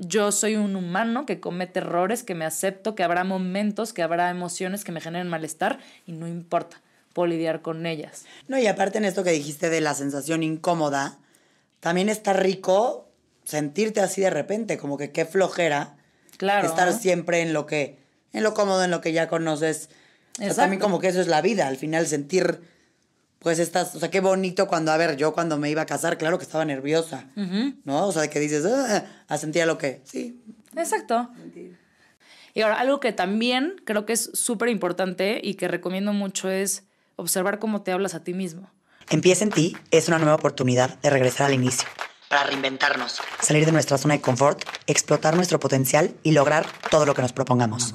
yo soy un humano que comete errores, que me acepto, que habrá momentos, que habrá emociones que me generen malestar y no importa, puedo lidiar con ellas. No, y aparte en esto que dijiste de la sensación incómoda, también está rico sentirte así de repente, como que qué flojera. Claro. Estar siempre en lo que, en lo cómodo, en lo que ya conoces. O sea, también como que eso es la vida, al final sentir, pues estás, o sea, qué bonito cuando, a ver, yo cuando me iba a casar, claro que estaba nerviosa, ¿no? O sea, que dices, ah, a sentir lo que, sí. Exacto. Y ahora, algo que también creo que es súper importante y que recomiendo mucho es observar cómo te hablas a ti mismo. Empieza en ti es una nueva oportunidad de regresar al inicio. Para reinventarnos. Salir de nuestra zona de confort, explotar nuestro potencial y lograr todo lo que nos propongamos.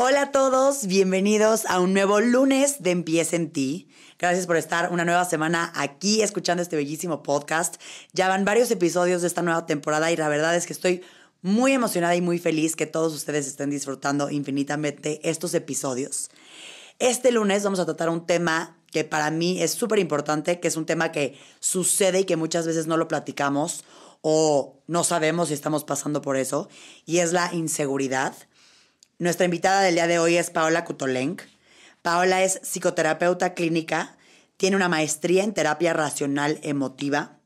Hola a todos, bienvenidos a un nuevo lunes de Empieza en ti. Gracias por estar una nueva semana aquí escuchando este bellísimo podcast. Ya van varios episodios de esta nueva temporada y la verdad es que estoy muy emocionada y muy feliz que todos ustedes estén disfrutando infinitamente estos episodios. Este lunes vamos a tratar un tema que para mí es súper importante, que es un tema que sucede y que muchas veces no lo platicamos o no sabemos si estamos pasando por eso, y es la inseguridad. Nuestra invitada del día de hoy es Paola Kutolenk. Paola es psicoterapeuta clínica, tiene una maestría en terapia racional emotiva.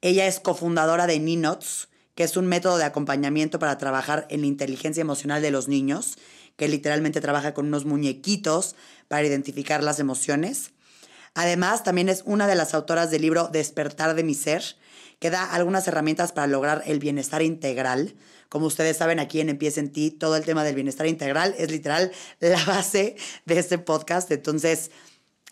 Ella es cofundadora de Ninots, que es un método de acompañamiento para trabajar en la inteligencia emocional de los niños, que literalmente trabaja con unos muñequitos para identificar las emociones. Además, también es una de las autoras del libro Despertar de mi ser, que da algunas herramientas para lograr el bienestar integral. Como ustedes saben, aquí en Empieza en ti, todo el tema del bienestar integral es literal la base de este podcast. Entonces,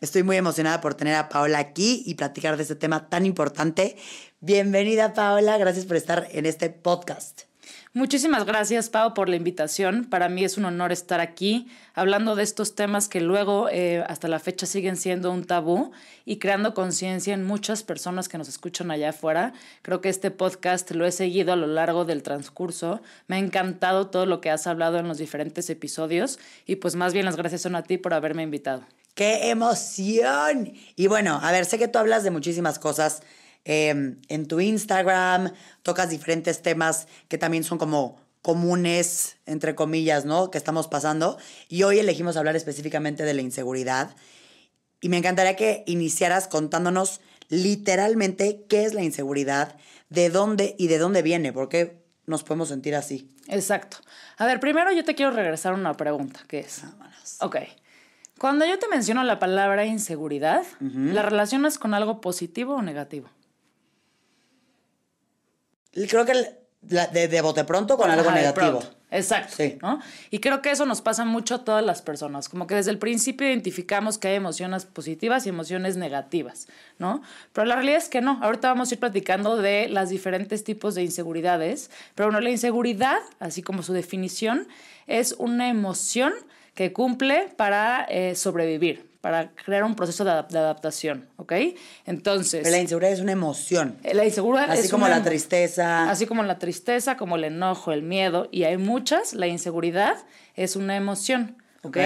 estoy muy emocionada por tener a Paola aquí y platicar de este tema tan importante. Bienvenida, Paola. Gracias por estar en este podcast. Muchísimas gracias, Pau, por la invitación. Para mí es un honor estar aquí hablando de estos temas que luego eh, hasta la fecha siguen siendo un tabú y creando conciencia en muchas personas que nos escuchan allá afuera. Creo que este podcast lo he seguido a lo largo del transcurso. Me ha encantado todo lo que has hablado en los diferentes episodios y pues más bien las gracias son a ti por haberme invitado. ¡Qué emoción! Y bueno, a ver, sé que tú hablas de muchísimas cosas Em, en tu Instagram, tocas diferentes temas que también son como comunes, entre comillas, ¿no? Que estamos pasando. Y hoy elegimos hablar específicamente de la inseguridad. Y me encantaría que iniciaras contándonos literalmente qué es la inseguridad, de dónde y de dónde viene, porque nos podemos sentir así. Exacto. A ver, primero yo te quiero regresar a una pregunta, que es... Vámonos. Ok. Cuando yo te menciono la palabra inseguridad, ¿la relacionas con algo positivo o negativo? Creo que de, de, bote pronto con algo negativo. Exacto. Sí. ¿no? Y creo que eso nos pasa mucho a todas las personas. Como que desde el principio identificamos que hay emociones positivas y emociones negativas, ¿no? Pero la realidad es que no. Ahorita vamos a ir platicando de los diferentes tipos de inseguridades. Pero bueno, la inseguridad, así como su definición, es una emoción que cumple para eh, sobrevivir, para crear un proceso de, adaptación, ¿ok? Entonces... la inseguridad es una emoción. La inseguridad así como la tristeza. Así como la tristeza, como el enojo, el miedo, y hay muchas, la inseguridad es una emoción, ¿ok?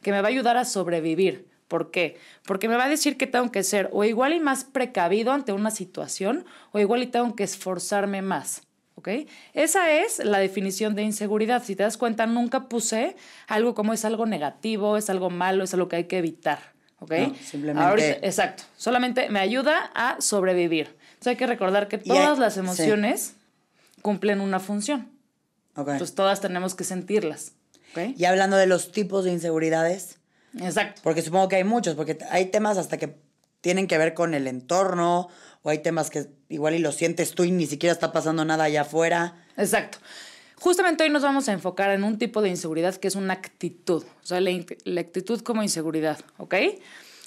Que me va a ayudar a sobrevivir. ¿Por qué? Porque me va a decir que tengo que ser o igual y más precavido ante una situación, o igual y tengo que esforzarme más. ¿ok? Esa es la definición de inseguridad. Si te das cuenta, nunca puse algo como es algo negativo, es algo malo, es algo que hay que evitar, ¿ok? simplemente. exacto. Solamente me ayuda a sobrevivir. Entonces hay que recordar que todas las emociones cumplen una función. Okay. Entonces todas tenemos que sentirlas. ¿okay? Y hablando de los tipos de inseguridades. Exacto. Porque supongo que hay muchos, porque hay temas hasta que tienen que ver con el entorno o hay temas que igual y lo sientes tú y ni siquiera está pasando nada allá afuera. Exacto. Justamente hoy nos vamos a enfocar en un tipo de inseguridad que es una actitud, o sea, la, actitud como inseguridad, ¿ok?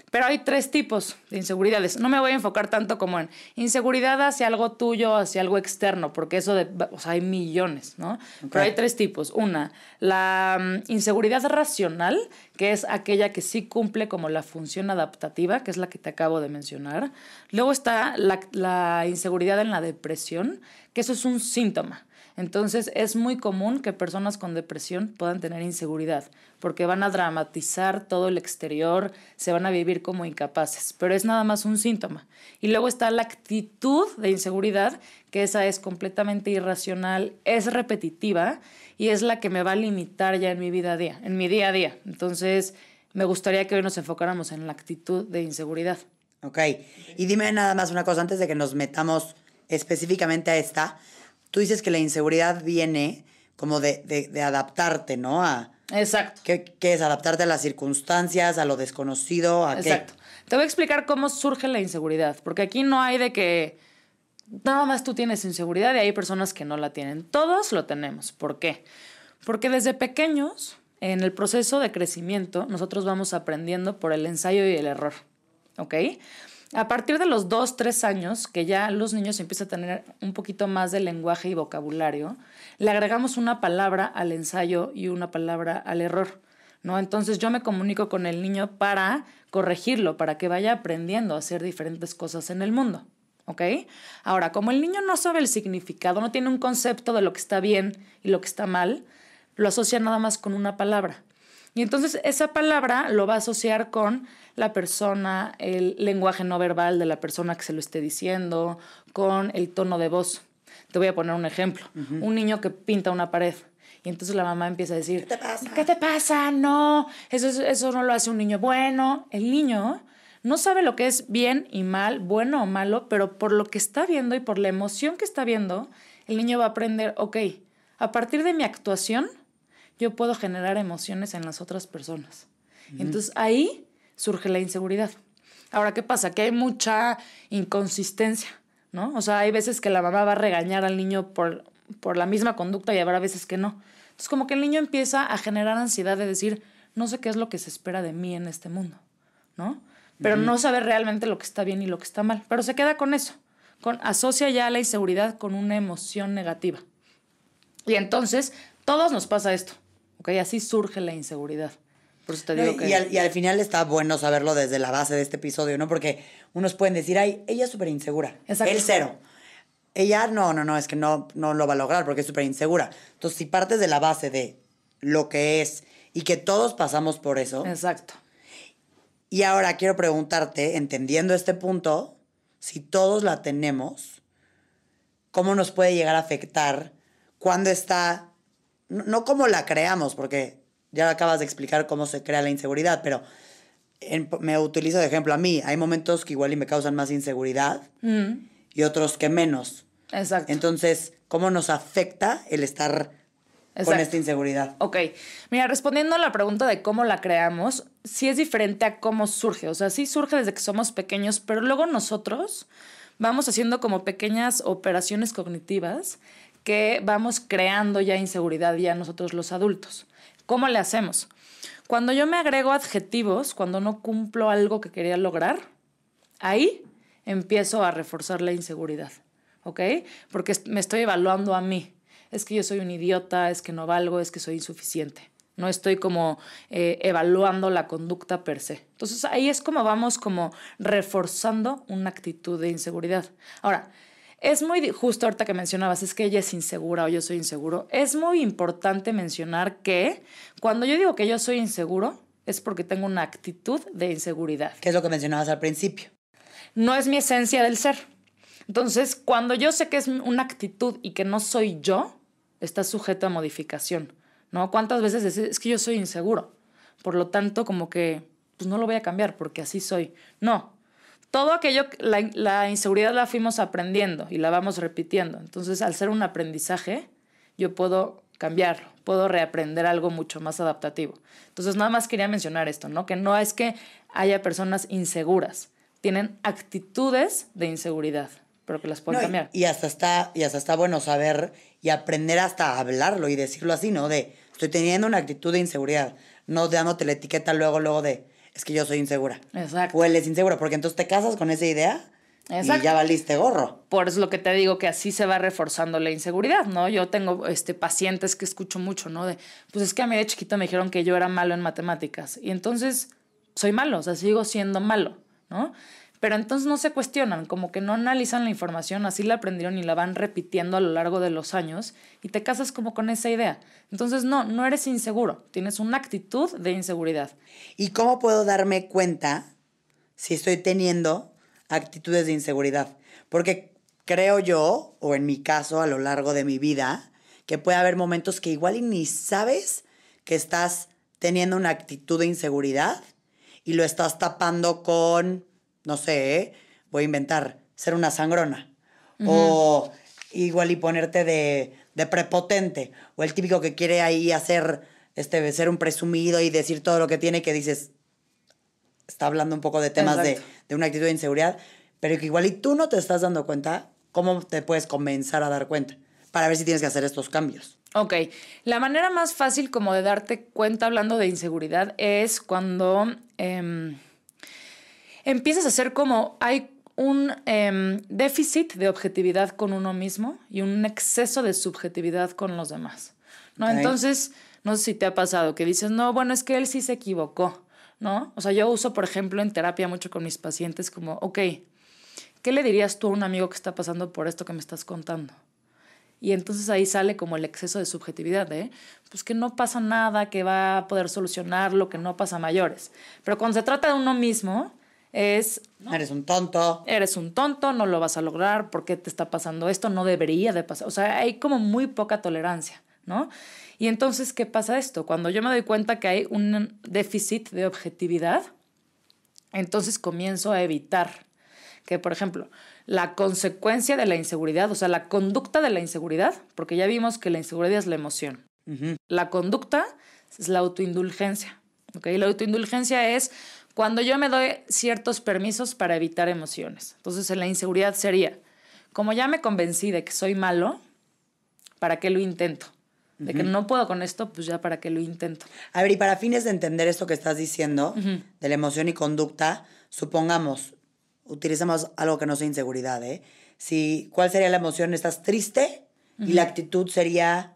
Pero hay tres tipos de inseguridades. No me voy a enfocar tanto como en inseguridad hacia algo tuyo, hacia algo externo, porque eso de, o sea, hay millones, ¿no? Pero hay tres tipos. Una, la mm, inseguridad racional, que es aquella que sí cumple como la función adaptativa, que es la que te acabo de mencionar. Luego está la, la inseguridad en la depresión, que eso es un síntoma. Entonces es muy común que personas con depresión puedan tener inseguridad, porque van a dramatizar todo el exterior, se van a vivir como incapaces, pero es nada más un síntoma. Y luego está la actitud de inseguridad, que esa es completamente irracional, es repetitiva y es la que me va a limitar ya en mi vida a día, en mi día a día. Entonces, me gustaría que hoy nos enfocáramos en la actitud de inseguridad. Ok, y dime nada más una cosa antes de que nos metamos específicamente a esta tú dices que la inseguridad viene como de, de, adaptarte, ¿no? A, Exacto. ¿qué, ¿qué, es adaptarte a las circunstancias, a lo desconocido? ¿A Exacto. Te voy a explicar cómo surge la inseguridad, porque aquí no hay de que nada más tú tienes inseguridad y hay personas que no la tienen. Todos lo tenemos. ¿Por qué? Porque desde pequeños, en el proceso de crecimiento, nosotros vamos aprendiendo por el ensayo y el error. ¿Ok? A partir de los dos, tres años, que ya los niños empiezan a tener un poquito más de lenguaje y vocabulario, le agregamos una palabra al ensayo y una palabra al error. ¿no? Entonces yo me comunico con el niño para corregirlo, para que vaya aprendiendo a hacer diferentes cosas en el mundo. ¿Ok? Ahora, como el niño no sabe el significado, no tiene un concepto de lo que está bien y lo que está mal, lo asocia nada más con una palabra. Y entonces esa palabra lo va a asociar con la persona, el lenguaje no verbal de la persona que se lo esté diciendo, con el tono de voz. Te voy a poner un ejemplo. Un niño que pinta una pared. Y entonces la mamá empieza a decir, ¿qué te pasa? ¿Qué te pasa? No, eso, eso no lo hace un niño bueno. El niño no sabe lo que es bien y mal, bueno o malo, pero por lo que está viendo y por la emoción que está viendo, el niño va a aprender, ok, a partir de mi actuación, yo puedo generar emociones en las otras personas. Entonces ahí surge la inseguridad. Ahora, ¿qué pasa? Que hay mucha inconsistencia, ¿no? O sea, hay veces que la mamá va a regañar al niño por, por la misma conducta y habrá veces que no. Entonces, como que el niño empieza a generar ansiedad de decir, no sé qué es lo que se espera de mí en este mundo, ¿no? Pero no sabe realmente lo que está bien y lo que está mal. Pero se queda con eso. Con, asocia ya la inseguridad con una emoción negativa. Y entonces, todos nos pasa esto, ¿ok? Así surge la inseguridad y, al, final está bueno saberlo desde la base de este episodio, ¿no? Porque unos pueden decir, ay, ella es súper insegura. Exacto. Él cero. Ella, no, no, no, es que no, no lo va a lograr porque es súper insegura. Entonces, si partes de la base de lo que es y que todos pasamos por eso. Exacto. Y ahora quiero preguntarte, entendiendo este punto, si todos la tenemos, ¿cómo nos puede llegar a afectar cuando está, no, como la creamos, porque ya acabas de explicar cómo se crea la inseguridad, pero me utilizo de ejemplo a mí. Hay momentos que igual y me causan más inseguridad mm. y otros que menos. Exacto. Entonces, ¿cómo nos afecta el estar con esta inseguridad? Ok. Mira, respondiendo a la pregunta de cómo la creamos, sí es diferente a cómo surge. O sea, sí surge desde que somos pequeños, pero luego nosotros vamos haciendo como pequeñas operaciones cognitivas que vamos creando ya inseguridad ya nosotros los adultos. ¿Cómo le hacemos? Cuando yo me agrego adjetivos, cuando no cumplo algo que quería lograr, ahí empiezo a reforzar la inseguridad, ¿ok? Porque me estoy evaluando a mí. Es que yo soy un idiota, es que no valgo, es que soy insuficiente. No estoy como eh, evaluando la conducta per se. Entonces ahí es como vamos como reforzando una actitud de inseguridad. Ahora, es muy justo ahorita que mencionabas, es que ella es insegura o yo soy inseguro. Es muy importante mencionar que cuando yo digo que yo soy inseguro, es porque tengo una actitud de inseguridad. ¿Qué es lo que mencionabas al principio? No es mi esencia del ser. Entonces, cuando yo sé que es una actitud y que no soy yo, está sujeto a modificación. ¿No? ¿Cuántas veces es, es que yo soy inseguro? Por lo tanto, como que pues no lo voy a cambiar porque así soy. No, todo aquello, la, la, inseguridad la fuimos aprendiendo y la vamos repitiendo. Entonces, al ser un aprendizaje, yo puedo cambiarlo, puedo reaprender algo mucho más adaptativo. Entonces, nada más quería mencionar esto, ¿no? Que no es que haya personas inseguras, tienen actitudes de inseguridad, pero que las pueden cambiar. Y, hasta está, y hasta está bueno saber y aprender hasta hablarlo y decirlo así, ¿no? De, estoy teniendo una actitud de inseguridad, no dándote la etiqueta luego, luego de, es que yo soy insegura. Exacto. O él es inseguro, porque entonces te casas con esa idea Exacto. y ya valiste gorro. Por eso es lo que te digo, que así se va reforzando la inseguridad, ¿no? Yo tengo este, pacientes que escucho mucho, ¿no? De, pues es que a mí de chiquito me dijeron que yo era malo en matemáticas. Y entonces soy malo, o sea, sigo siendo malo, ¿no? Pero entonces no se cuestionan, como que no analizan la información, así la aprendieron y la van repitiendo a lo largo de los años y te casas como con esa idea. Entonces no, no eres inseguro, tienes una actitud de inseguridad. ¿Y cómo puedo darme cuenta si estoy teniendo actitudes de inseguridad? Porque creo yo, o en mi caso a lo largo de mi vida, que puede haber momentos que igual ni sabes que estás teniendo una actitud de inseguridad y lo estás tapando con, no sé, ¿eh? voy a inventar, ser una sangrona. O igual y ponerte de, de prepotente. O el típico que quiere ahí hacer, este, ser un presumido y decir todo lo que tiene que dices, está hablando un poco de temas de, de una actitud de inseguridad, pero que igual y tú no te estás dando cuenta, ¿cómo te puedes comenzar a dar cuenta? Para ver si tienes que hacer estos cambios. Ok, la manera más fácil como de darte cuenta hablando de inseguridad es cuando em, empiezas a hacer como hay un em, déficit de objetividad con uno mismo y un exceso de subjetividad con los demás. ¿no? Entonces, no sé si te ha pasado que dices, no, bueno, es que él sí se equivocó, ¿no? O sea, yo uso, por ejemplo, en terapia mucho con mis pacientes como, ok, ¿qué le dirías tú a un amigo que está pasando por esto que me estás contando? Y entonces ahí sale como el exceso de subjetividad, ¿eh? Pues que no pasa nada, que va a poder solucionarlo, que no pasa a mayores. Pero cuando se trata de uno mismo, es, Eres un tonto. eres un tonto, no lo vas a lograr, ¿por qué te está pasando esto? No debería de pasar. O sea, hay como muy poca tolerancia, ¿no? Y entonces, ¿qué pasa esto? Cuando yo me doy cuenta que hay un déficit de objetividad, entonces comienzo a evitar que, por ejemplo, la consecuencia de la inseguridad, o sea, la conducta de la inseguridad, porque ya vimos que la inseguridad es la emoción. La conducta es la autoindulgencia. ¿ok? La autoindulgencia es cuando yo me doy ciertos permisos para evitar emociones. Entonces, en la inseguridad sería, como ya me convencí de que soy malo, ¿para qué lo intento? De que no puedo con esto, pues ya para qué lo intento. A ver, y para fines de entender esto que estás diciendo, de la emoción y conducta, supongamos, utilicemos algo que no sea inseguridad, ¿eh? Si, ¿Cuál sería la emoción? ¿Estás triste? Y la actitud sería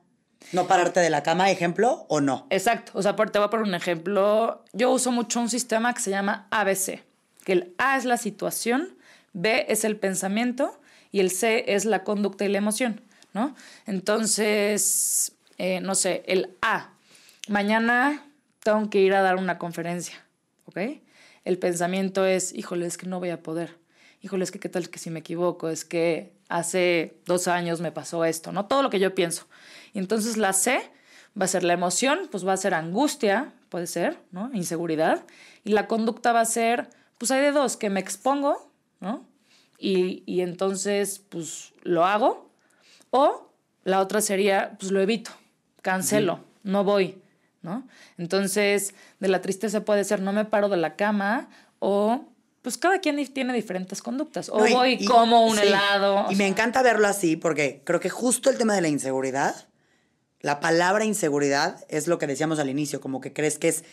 no pararte de la cama, ejemplo, o no. Exacto. O sea, por- te voy a poner un ejemplo. Yo uso mucho un sistema que se llama ABC, que el A es la situación, B es el pensamiento y el C es la conducta y la emoción, ¿no? Entonces, eh, no sé, el A, mañana tengo que ir a dar una conferencia, ¿ok? El pensamiento es, híjole, es que no voy a poder. Híjole, es que qué tal que si me equivoco, es que hace dos años me pasó esto, ¿no? Todo lo que yo pienso. Y entonces la C va a ser la emoción, pues va a ser angustia, puede ser, ¿no? Inseguridad. Y la conducta va a ser, pues hay de dos, que me expongo, ¿no? Y, y entonces, pues lo hago. O la otra sería, pues lo evito, cancelo, no voy, ¿no? Entonces, de la tristeza puede ser, no me paro de la cama o... Pues cada quien tiene diferentes conductas. O No, y- voy y- como un sí, helado. Y me sea, encanta verlo así porque creo que justo el tema de la inseguridad, la palabra inseguridad es lo que decíamos al inicio, como que crees que es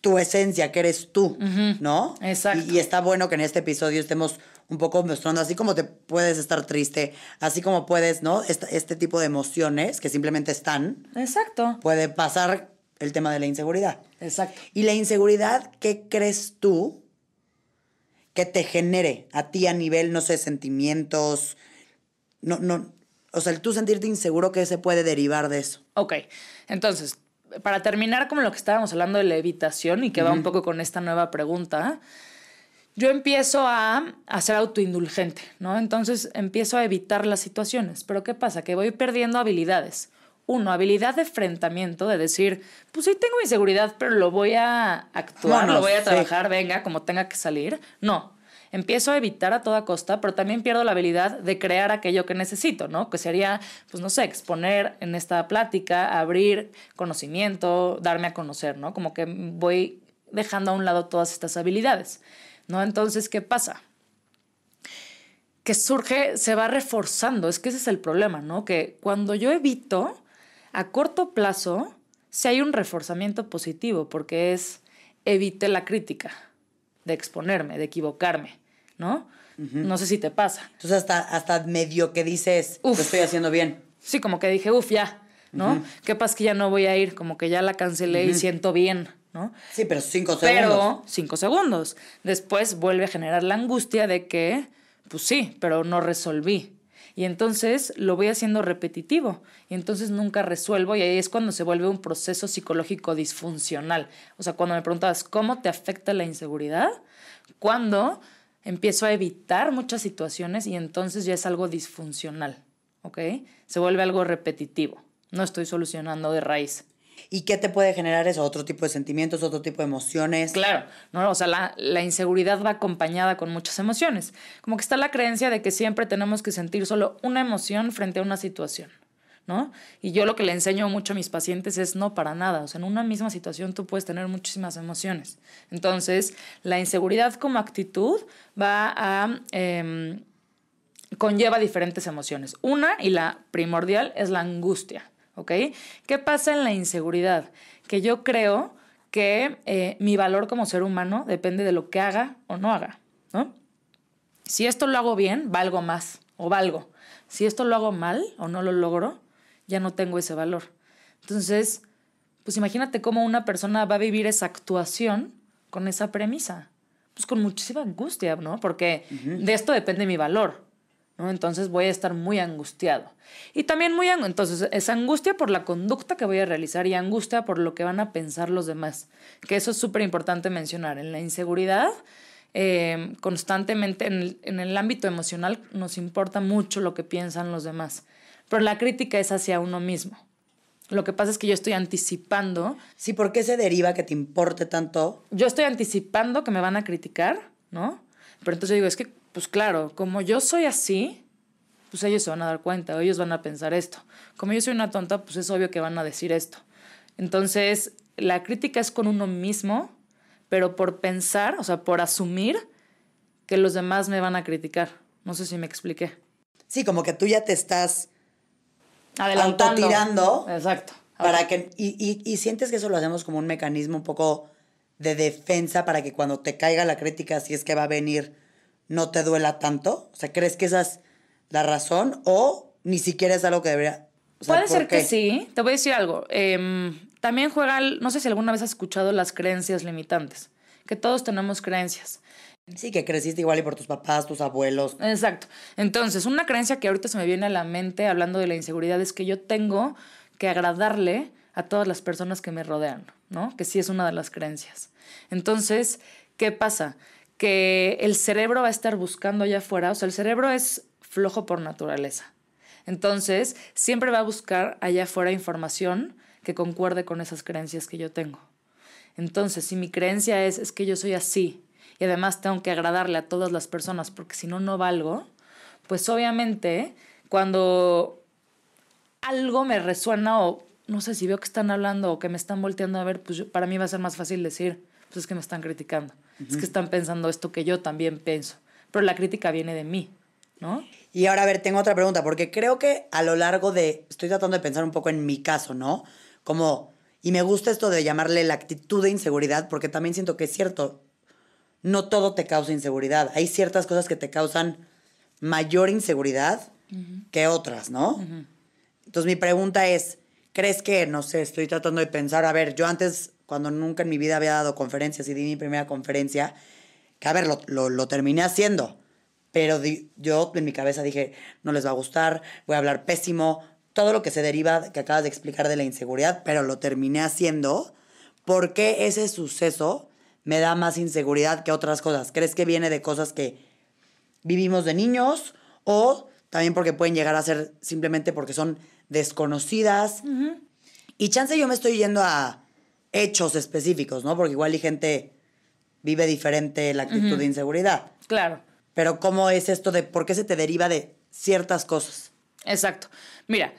tu esencia, que eres tú, ¿no? Exacto. Y, y está bueno que en este episodio estemos un poco mostrando, así como te puedes estar triste, así como puedes, ¿no? Este, este tipo de emociones que simplemente están, Exacto. puede pasar el tema de la inseguridad. Exacto. Y la inseguridad, ¿qué crees tú que te genere a ti a nivel, no sé, sentimientos? No, no, o sea, el tú sentirte inseguro, ¿qué se puede derivar de eso? Ok, entonces, para terminar como lo que estábamos hablando de la evitación y que va un poco con esta nueva pregunta, yo empiezo a, a ser autoindulgente, ¿no? Entonces empiezo a evitar las situaciones. Pero ¿qué pasa? Que voy perdiendo habilidades. Uno, habilidad de enfrentamiento, de decir, pues sí tengo inseguridad, pero lo voy a actuar, Vámonos, lo voy a sí. trabajar, venga, como tenga que salir. No, empiezo a evitar a toda costa, pero también pierdo la habilidad de crear aquello que necesito, ¿no? Que sería, pues no sé, exponer en esta plática, abrir conocimiento, darme a conocer, ¿no? Como que voy dejando a un lado todas estas habilidades, ¿no? Entonces, ¿qué pasa? Que surge, se va reforzando, es que ese es el problema, ¿no? Que cuando yo evito, a corto plazo, si hay un reforzamiento positivo, porque es evite la crítica, de exponerme, de equivocarme, ¿no? No sé si te pasa. Entonces hasta, hasta medio que dices, lo estoy haciendo bien. Sí, como que dije, uff, ya, ¿no? ¿Qué pasa que ya no voy a ir? Como que ya la cancelé y siento bien, ¿no? Sí, pero cinco segundos. Pero cinco segundos. Después vuelve a generar la angustia de que, pues sí, pero no resolví. Y entonces lo voy haciendo repetitivo y entonces nunca resuelvo y ahí es cuando se vuelve un proceso psicológico disfuncional. O sea, cuando me preguntabas, ¿cómo te afecta la inseguridad? Cuando empiezo a evitar muchas situaciones y entonces ya es algo disfuncional, ¿ok? Se vuelve algo repetitivo. No estoy solucionando de raíz. ¿Y qué te puede generar eso? ¿Otro tipo de sentimientos, otro tipo de emociones? Claro, ¿no? O sea, la, la, inseguridad va acompañada con muchas emociones. Como que está la creencia de que siempre tenemos que sentir solo una emoción frente a una situación, ¿no? Y yo lo que le enseño mucho a mis pacientes es no para nada. O sea, en una misma situación tú puedes tener muchísimas emociones. Entonces, la inseguridad como actitud va a... Eh, conlleva diferentes emociones. Una, y la primordial, es la angustia. ¿Ok? ¿Qué pasa en la inseguridad? Que yo creo que eh, mi valor como ser humano depende de lo que haga o no haga, ¿no? Si esto lo hago bien, valgo más o valgo. Si esto lo hago mal o no lo logro, ya no tengo ese valor. Entonces, pues imagínate cómo una persona va a vivir esa actuación con esa premisa. Pues con muchísima angustia, ¿no? Porque de esto depende mi valor. Entonces voy a estar muy angustiado. Y también muy, entonces es angustia por la conducta que voy a realizar y angustia por lo que van a pensar los demás, que eso es súper importante mencionar. En la inseguridad, eh, constantemente en el, en el ámbito emocional nos importa mucho lo que piensan los demás, pero la crítica es hacia uno mismo. Lo que pasa es que yo estoy anticipando. Sí, ¿por qué se deriva que te importe tanto? Yo estoy anticipando que me van a criticar, ¿no? Pero entonces digo, es que pues claro, como yo soy así, pues ellos se van a dar cuenta, ellos van a pensar esto. Como yo soy una tonta, pues es obvio que van a decir esto. Entonces, la crítica es con uno mismo, pero por pensar, o sea, por asumir que los demás me van a criticar. No sé si me expliqué. Sí, como que tú ya te estás Adelantando. autotirando. Exacto. Para que, y, y, y sientes que eso lo hacemos como un mecanismo un poco de defensa para que cuando te caiga la crítica, si es que va a venir, no te duela tanto? O sea, ¿crees que esa es la razón o ni siquiera es algo que debería... Puede ser que sí. Te voy a decir algo. Em, también juega, no sé si alguna vez has escuchado las creencias limitantes, que todos tenemos creencias. Sí, que creciste igual y por tus papás, tus abuelos. Exacto. Entonces, una creencia que ahorita se me viene a la mente hablando de la inseguridad es que yo tengo que agradarle a todas las personas que me rodean, ¿no? Que sí es una de las creencias. Entonces, ¿qué pasa? Que el cerebro va a estar buscando allá afuera, o sea, el cerebro es flojo por naturaleza. Entonces, siempre va a buscar allá afuera información que concuerde con esas creencias que yo tengo. Entonces, si mi creencia es, es que yo soy así y además tengo que agradarle a todas las personas porque si no, no valgo, pues obviamente cuando algo me resuena o no sé si veo que están hablando o que me están volteando a ver, pues para mí va a ser más fácil decir, pues es que me están criticando es que están pensando esto que yo también pienso. Pero la crítica viene de mí, ¿no? Y ahora, a ver, tengo otra pregunta, porque creo que a lo largo de, estoy tratando de pensar un poco en mi caso, ¿no? Como, y me gusta esto de llamarle la actitud de inseguridad, porque también siento que es cierto, no todo te causa inseguridad. Hay ciertas cosas que te causan mayor inseguridad que otras, ¿no? Entonces mi pregunta es, ¿crees que, no sé, estoy tratando de pensar, a ver, yo antes cuando nunca en mi vida había dado conferencias y di mi primera conferencia, que a ver, lo, lo, terminé haciendo, pero yo en mi cabeza dije, no les va a gustar, voy a hablar pésimo, todo lo que se deriva que acabas de explicar de la inseguridad, pero lo terminé haciendo porque ese suceso me da más inseguridad que otras cosas. ¿Crees que viene de cosas que vivimos de niños o también porque pueden llegar a ser simplemente porque son desconocidas? Y chance yo me estoy yendo a hechos específicos, ¿no? Porque igual y gente vive diferente la actitud de inseguridad. Claro. Pero ¿cómo es esto de por qué se te deriva de ciertas cosas? Exacto. Mira,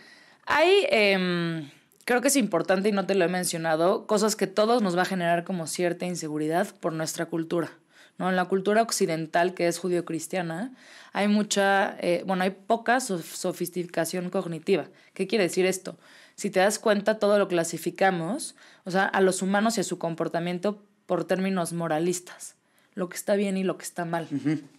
hay, em, creo que es importante y no te lo he mencionado, cosas que todos nos va a generar como cierta inseguridad por nuestra cultura. ¿no? En la cultura occidental, que es judio-cristiana, hay mucha, eh, bueno, hay poca sofisticación cognitiva. ¿Qué quiere decir esto? Si te das cuenta, todo lo clasificamos, o sea, a los humanos y a su comportamiento por términos moralistas, lo que está bien y lo que está mal,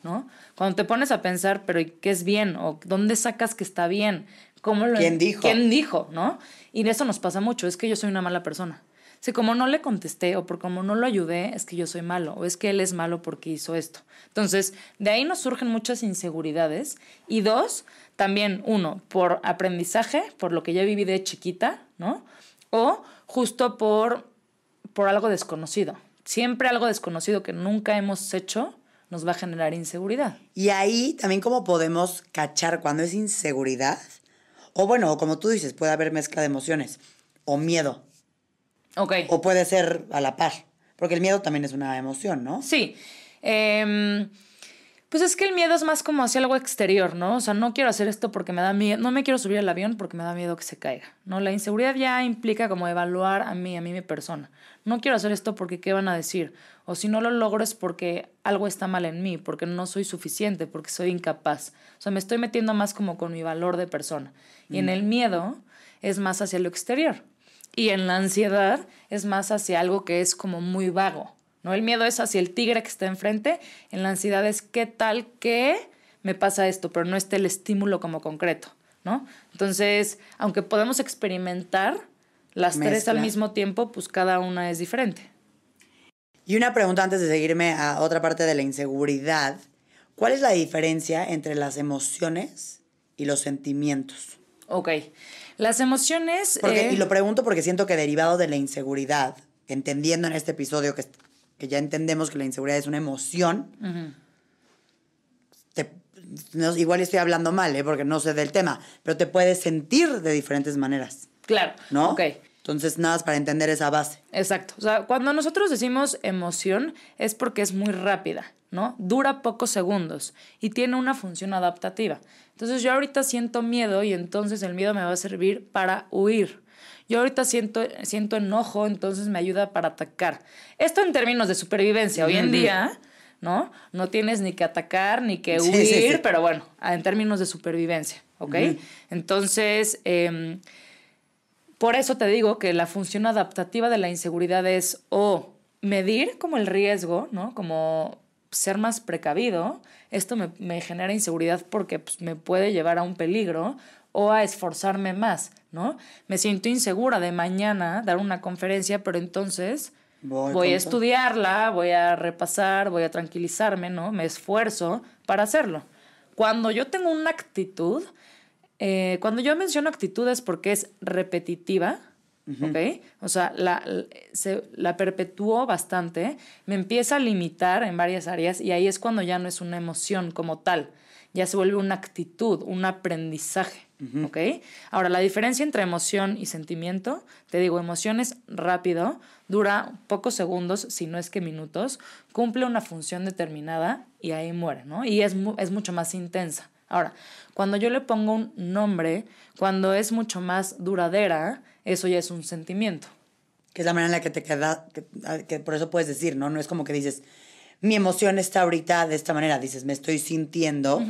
¿no? Cuando te pones a pensar, pero ¿qué es bien? ¿O dónde sacas que está bien? ¿Cómo lo, ¿Quién dijo? ¿Quién dijo? ¿No? Y de eso nos pasa mucho, es que yo soy una mala persona. Si como no le contesté o por como no lo ayudé, es que yo soy malo o es que él es malo porque hizo esto. Entonces, de ahí nos surgen muchas inseguridades. Y dos, también uno, por aprendizaje, por lo que ya viví de chiquita, ¿no? O justo por, por algo desconocido. Siempre algo desconocido que nunca hemos hecho nos va a generar inseguridad. Y ahí también cómo podemos cachar cuando es inseguridad. O bueno, como tú dices, puede haber mezcla de emociones. O miedo. Ok. O puede ser a la par. Porque el miedo también es una emoción, ¿no? Sí. Em, pues es que el miedo es más como hacia algo exterior, ¿no? O sea, no quiero hacer esto porque me da miedo, no me quiero subir al avión porque me da miedo que se caiga, ¿no? La inseguridad ya implica como evaluar a mí, a mí mi persona. No quiero hacer esto porque qué van a decir, o si no lo logro es porque algo está mal en mí, porque no soy suficiente, porque soy incapaz. O sea, me estoy metiendo más como con mi valor de persona. Y en mm. el miedo es más hacia lo exterior. Y en la ansiedad es más hacia algo que es como muy vago. ¿no? El miedo es hacia el tigre que está enfrente, en la ansiedad es qué tal que me pasa esto, pero no está el estímulo como concreto, ¿no? Entonces, aunque podemos experimentar las tres al mismo tiempo, pues cada una es diferente. Y una pregunta antes de seguirme a otra parte de la inseguridad. ¿Cuál es la diferencia entre las emociones y los sentimientos? Ok. Las emociones... Porque, Y lo pregunto porque siento que derivado de la inseguridad, entendiendo en este episodio que que ya entendemos que la inseguridad es una emoción, igual estoy hablando mal, ¿eh? porque no sé del tema, pero te puedes sentir de diferentes maneras. Claro. ¿No? Ok. Entonces, nada más para entender esa base. Exacto. O sea, cuando nosotros decimos emoción es porque es muy rápida, ¿no? Dura pocos segundos y tiene una función adaptativa. Entonces, yo ahorita siento miedo y entonces el miedo me va a servir para huir. Yo ahorita siento, siento enojo, entonces me ayuda para atacar. Esto en términos de supervivencia. Hoy en día, ¿no? No tienes ni que atacar ni que huir, pero bueno, en términos de supervivencia, ¿ok? Entonces, em, por eso te digo que la función adaptativa de la inseguridad es o medir como el riesgo, ¿no? Como ser más precavido. Esto me, me genera inseguridad porque pues, me puede llevar a un peligro o a esforzarme más, ¿no? Me siento insegura de mañana dar una conferencia, pero entonces voy, a estudiarla, voy a repasar, voy a tranquilizarme, ¿no? Me esfuerzo para hacerlo. Cuando yo tengo una actitud, eh, cuando yo menciono actitud es porque es repetitiva, ¿ok? O sea, la, se, la perpetúo bastante, me empieza a limitar en varias áreas y ahí es cuando ya no es una emoción como tal, ya se vuelve una actitud, un aprendizaje. ¿Ok? Ahora, la diferencia entre emoción y sentimiento, te digo, emoción es rápido, dura pocos segundos, si no es que minutos, cumple una función determinada y ahí muere, ¿no? Y es, es mucho más intensa. Ahora, cuando yo le pongo un nombre, cuando es mucho más duradera, eso ya es un sentimiento. Que es la manera en la que te queda, que, por eso puedes decir, ¿no? No es como que dices, mi emoción está ahorita de esta manera, dices, me estoy sintiendo.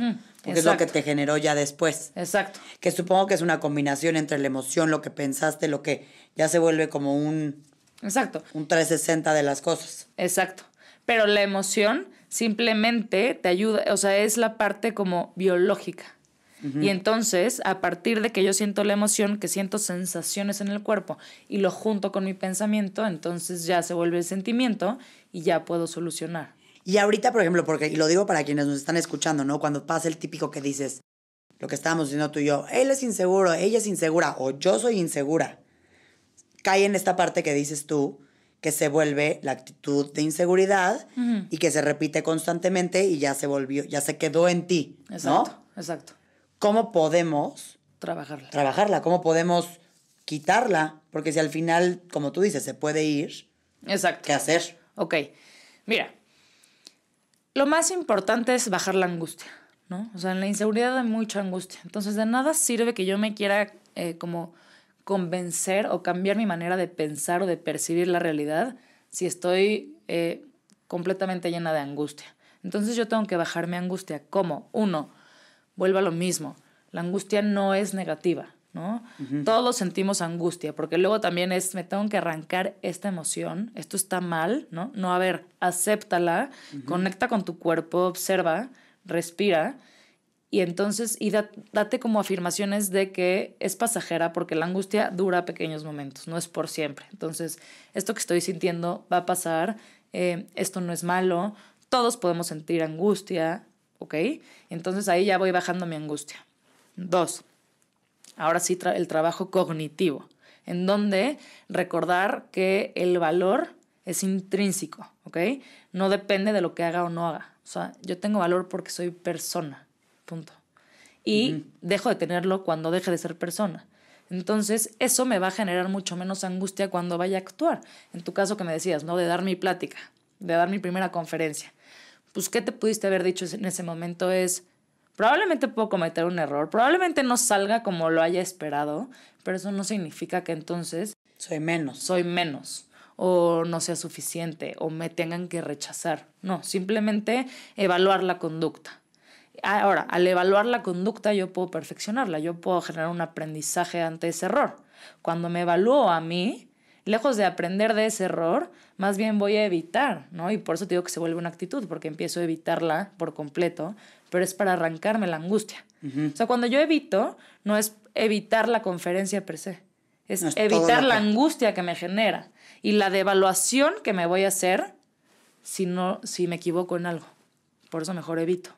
Porque es lo que te generó ya después. Exacto. Que supongo que es una combinación entre la emoción, lo que pensaste, lo que ya se vuelve como un... Exacto. Un 360 de las cosas. Exacto. Pero la emoción simplemente te ayuda, o sea, es la parte como biológica. Y entonces, a partir de que yo siento la emoción, que siento sensaciones en el cuerpo y lo junto con mi pensamiento, entonces ya se vuelve el sentimiento y ya puedo solucionar. Y ahorita, por ejemplo, porque, y lo digo para quienes nos están escuchando, ¿no? Cuando pasa el típico que dices, lo que estábamos diciendo tú y yo, él es inseguro, ella es insegura, o yo soy insegura. Cae en esta parte que dices tú, que se vuelve la actitud de inseguridad y que se repite constantemente y ya se volvió, ya se quedó en ti. Exacto, exacto. ¿Cómo podemos trabajarla? Trabajarla, ¿cómo podemos quitarla? Porque si al final, como tú dices, se puede ir. Exacto. ¿Qué hacer? Ok. Mira, lo más importante es bajar la angustia, ¿no? O sea, en la inseguridad hay mucha angustia. Entonces, de nada sirve que yo me quiera eh, como convencer o cambiar mi manera de pensar o de percibir la realidad si estoy eh, completamente llena de angustia. Entonces yo tengo que bajar mi angustia. ¿Cómo? Uno, vuelva a lo mismo. La angustia no es negativa. ¿no? Todos sentimos angustia, porque luego también es, me tengo que arrancar esta emoción, esto está mal, ¿no? No, a ver, acéptala, conecta con tu cuerpo, observa, respira, y entonces, y date como afirmaciones de que es pasajera, porque la angustia dura pequeños momentos, no es por siempre. Entonces, esto que estoy sintiendo va a pasar, eh, esto no es malo, todos podemos sentir angustia, ¿ok? Entonces ahí ya voy bajando mi angustia. Dos, ahora sí el trabajo cognitivo, en donde recordar que el valor es intrínseco, ¿ok? No depende de lo que haga o no haga. O sea, yo tengo valor porque soy persona, punto. Y dejo de tenerlo cuando deje de ser persona. Entonces, eso me va a generar mucho menos angustia cuando vaya a actuar. En tu caso que me decías, ¿no? De dar mi plática, de dar mi primera conferencia. Pues, ¿qué te pudiste haber dicho en ese momento? Es, Probablemente puedo cometer un error, probablemente no salga como lo haya esperado, pero eso no significa que entonces... Soy menos. Soy menos o no sea suficiente o me tengan que rechazar. No, simplemente evaluar la conducta. Ahora, al evaluar la conducta yo puedo perfeccionarla, yo puedo generar un aprendizaje ante ese error. Cuando me evalúo a mí, lejos de aprender de ese error, más bien voy a evitar, ¿no? Y por eso te digo que se vuelve una actitud, porque empiezo a evitarla por completo, pero es para arrancarme la angustia. O sea, cuando yo evito, no es evitar la conferencia per se, es, evitar la angustia que me genera y la devaluación que me voy a hacer si, no, si me equivoco en algo. Por eso mejor evito.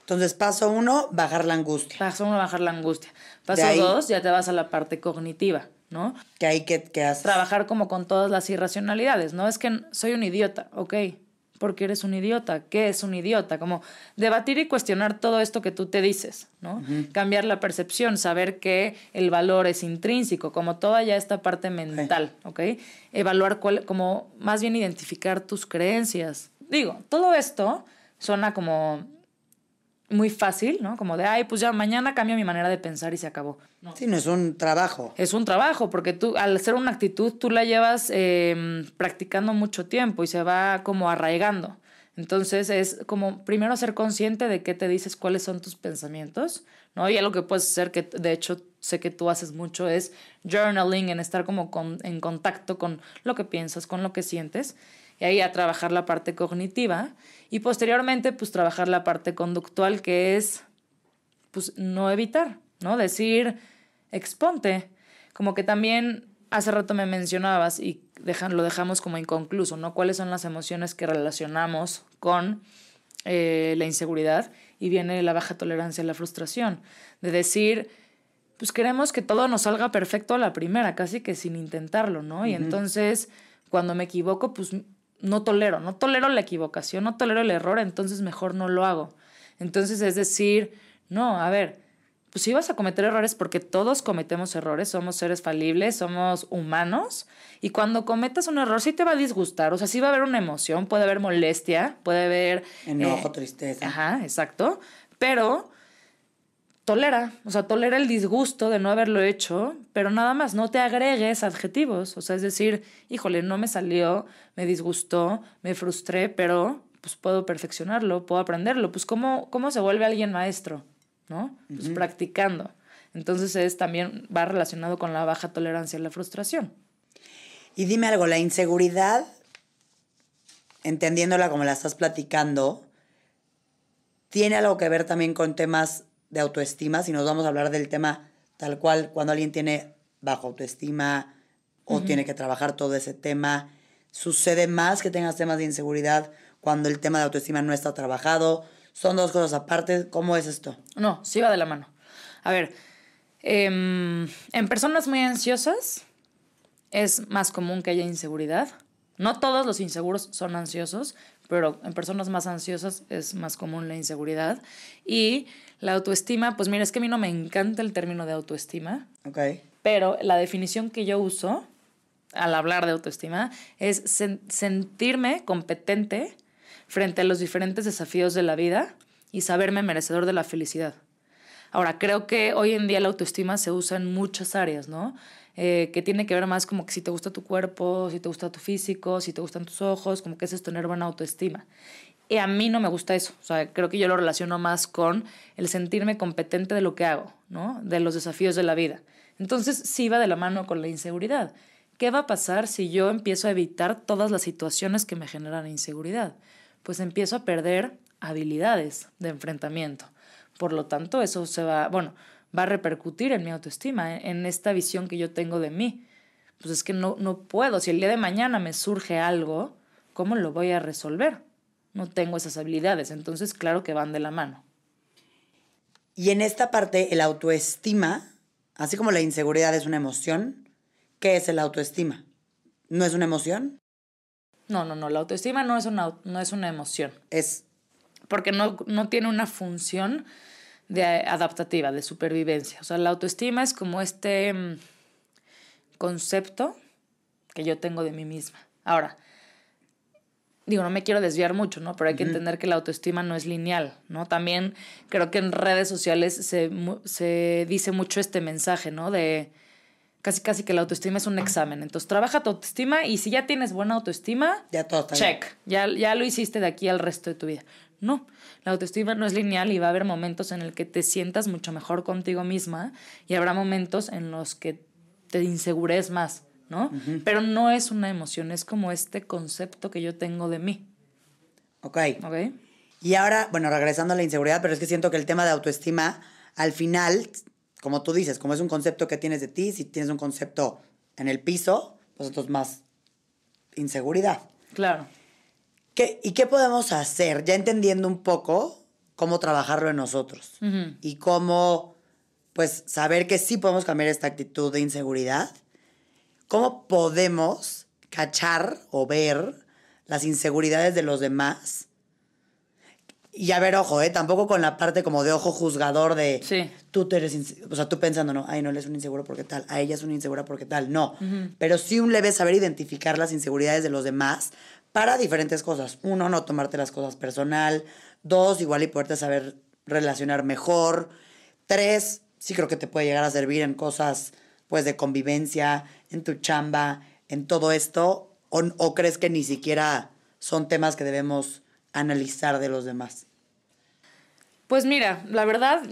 Entonces, paso uno, bajar la angustia. Paso uno, bajar la angustia. Paso dos, ya te vas a la parte cognitiva, ¿no? Que hay que, que haces. Trabajar como con todas las irracionalidades, ¿no? Es que soy un idiota, ok porque eres un idiota. ¿Qué es un idiota? Como debatir y cuestionar todo esto que tú te dices, ¿no? Cambiar la percepción, saber que el valor es intrínseco, como toda ya esta parte mental, ¿ok? Evaluar cuál, como más bien identificar tus creencias. Digo, todo esto suena como muy fácil, ¿no? Como de, ay, pues ya mañana cambio mi manera de pensar y se acabó. Sí, no es un trabajo. Es un trabajo, porque tú, al hacer una actitud, tú la llevas em, practicando mucho tiempo y se va como arraigando. Entonces es como primero ser consciente de qué te dices, cuáles son tus pensamientos, ¿no? Y algo que puedes hacer, que de hecho sé que tú haces mucho, es journaling, en estar como en contacto con lo que piensas, con lo que sientes y ahí a trabajar la parte cognitiva y posteriormente pues trabajar la parte conductual que es pues no evitar, ¿no? Decir, exponte, como que también hace rato me mencionabas y dejan, lo dejamos como inconcluso, ¿no? ¿Cuáles son las emociones que relacionamos con eh, la inseguridad? Y viene la baja tolerancia a la frustración, de decir, pues queremos que todo nos salga perfecto a la primera, casi que sin intentarlo, ¿no? Y entonces, cuando me equivoco, pues no tolero, no tolero la equivocación, no tolero el error, entonces mejor no lo hago. Entonces es decir, no, a ver, pues si vas a cometer errores porque todos cometemos errores, somos seres falibles, somos humanos, y cuando cometas un error sí te va a disgustar, o sea, sí va a haber una emoción, puede haber molestia, puede haber... Enojo, eh, tristeza. Ajá, exacto, pero tolera, o sea, tolera el disgusto de no haberlo hecho, pero nada más, no te agregues adjetivos, o sea, es decir, híjole, no me salió, me disgustó, me frustré, pero pues puedo perfeccionarlo, puedo aprenderlo, pues cómo, cómo se vuelve alguien maestro, ¿no? Pues practicando. Entonces es también va relacionado con la baja tolerancia a la frustración. Y dime algo, la inseguridad, entendiéndola como la estás platicando, tiene algo que ver también con temas de autoestima, si nos vamos a hablar del tema tal cual, cuando alguien tiene bajo autoestima o tiene que trabajar todo ese tema, sucede más que tengas temas de inseguridad cuando el tema de autoestima no está trabajado. Son dos cosas aparte. ¿Cómo es esto? No, sí va de la mano. A ver, em, en personas muy ansiosas es más común que haya inseguridad. No todos los inseguros son ansiosos, pero en personas más ansiosas es más común la inseguridad. Y la autoestima, pues mira, es que a mí no me encanta el término de autoestima. Ok. Pero la definición que yo uso al hablar de autoestima es sentirme competente frente a los diferentes desafíos de la vida y saberme merecedor de la felicidad. Ahora, creo que hoy en día la autoestima se usa en muchas áreas, ¿no? Eh, que tiene que ver más como que si te gusta tu cuerpo, si te gusta tu físico, si te gustan tus ojos, como que eso es tener buena autoestima. Y a mí no me gusta eso. O sea, creo que yo lo relaciono más con el sentirme competente de lo que hago, ¿no? De los desafíos de la vida. Entonces, sí va de la mano con la inseguridad. ¿Qué va a pasar si yo empiezo a evitar todas las situaciones que me generan inseguridad? Pues empiezo a perder habilidades de enfrentamiento. Por lo tanto, eso se va, bueno, va a repercutir en mi autoestima, en esta visión que yo tengo de mí. Pues es que no, no puedo. Si el día de mañana me surge algo, ¿cómo lo voy a resolver? No tengo esas habilidades. Entonces, claro que van de la mano. Y en esta parte, el autoestima, así como la inseguridad es una emoción, ¿qué es el autoestima? ¿No es una emoción? No, no, no. La autoestima no es una, no es una emoción. Es porque no, no tiene una función de adaptativa, de supervivencia. O sea, la autoestima es como este mm, concepto que yo tengo de mí misma. Ahora, digo, no me quiero desviar mucho, ¿no? Pero hay que entender que la autoestima no es lineal, ¿no? También creo que en redes sociales se, se dice mucho este mensaje, ¿no? De casi casi que la autoestima es un examen. Entonces, trabaja tu autoestima y si ya tienes buena autoestima, ya todo está check. Ya, ya lo hiciste de aquí al resto de tu vida. No, la autoestima no es lineal y va a haber momentos en el que te sientas mucho mejor contigo misma y habrá momentos en los que te insegures más, ¿no? Pero no es una emoción, es como este concepto que yo tengo de mí. Ok. Ok. Y ahora, bueno, regresando a la inseguridad, pero es que siento que el tema de autoestima, al final, como tú dices, como es un concepto que tienes de ti, si tienes un concepto en el piso, pues entonces más inseguridad. Claro. ¿Y qué podemos hacer? Ya entendiendo un poco cómo trabajarlo en nosotros y cómo, pues, saber que sí podemos cambiar esta actitud de inseguridad. ¿Cómo podemos cachar o ver las inseguridades de los demás? Y a ver, ojo, ¿eh? Tampoco con la parte como de ojo juzgador de... Sí. Tú eres... O sea, tú pensando, no, ay, no, él es un inseguro porque tal, a ella es una insegura porque tal. No. Pero sí un leve saber identificar las inseguridades de los demás para diferentes cosas. Uno, no tomarte las cosas personal. Dos, igual y poderte saber relacionar mejor. Tres, sí creo que te puede llegar a servir en cosas pues de convivencia, en tu chamba, en todo esto. O, o crees que ni siquiera son temas que debemos analizar de los demás. Pues mira, la verdad,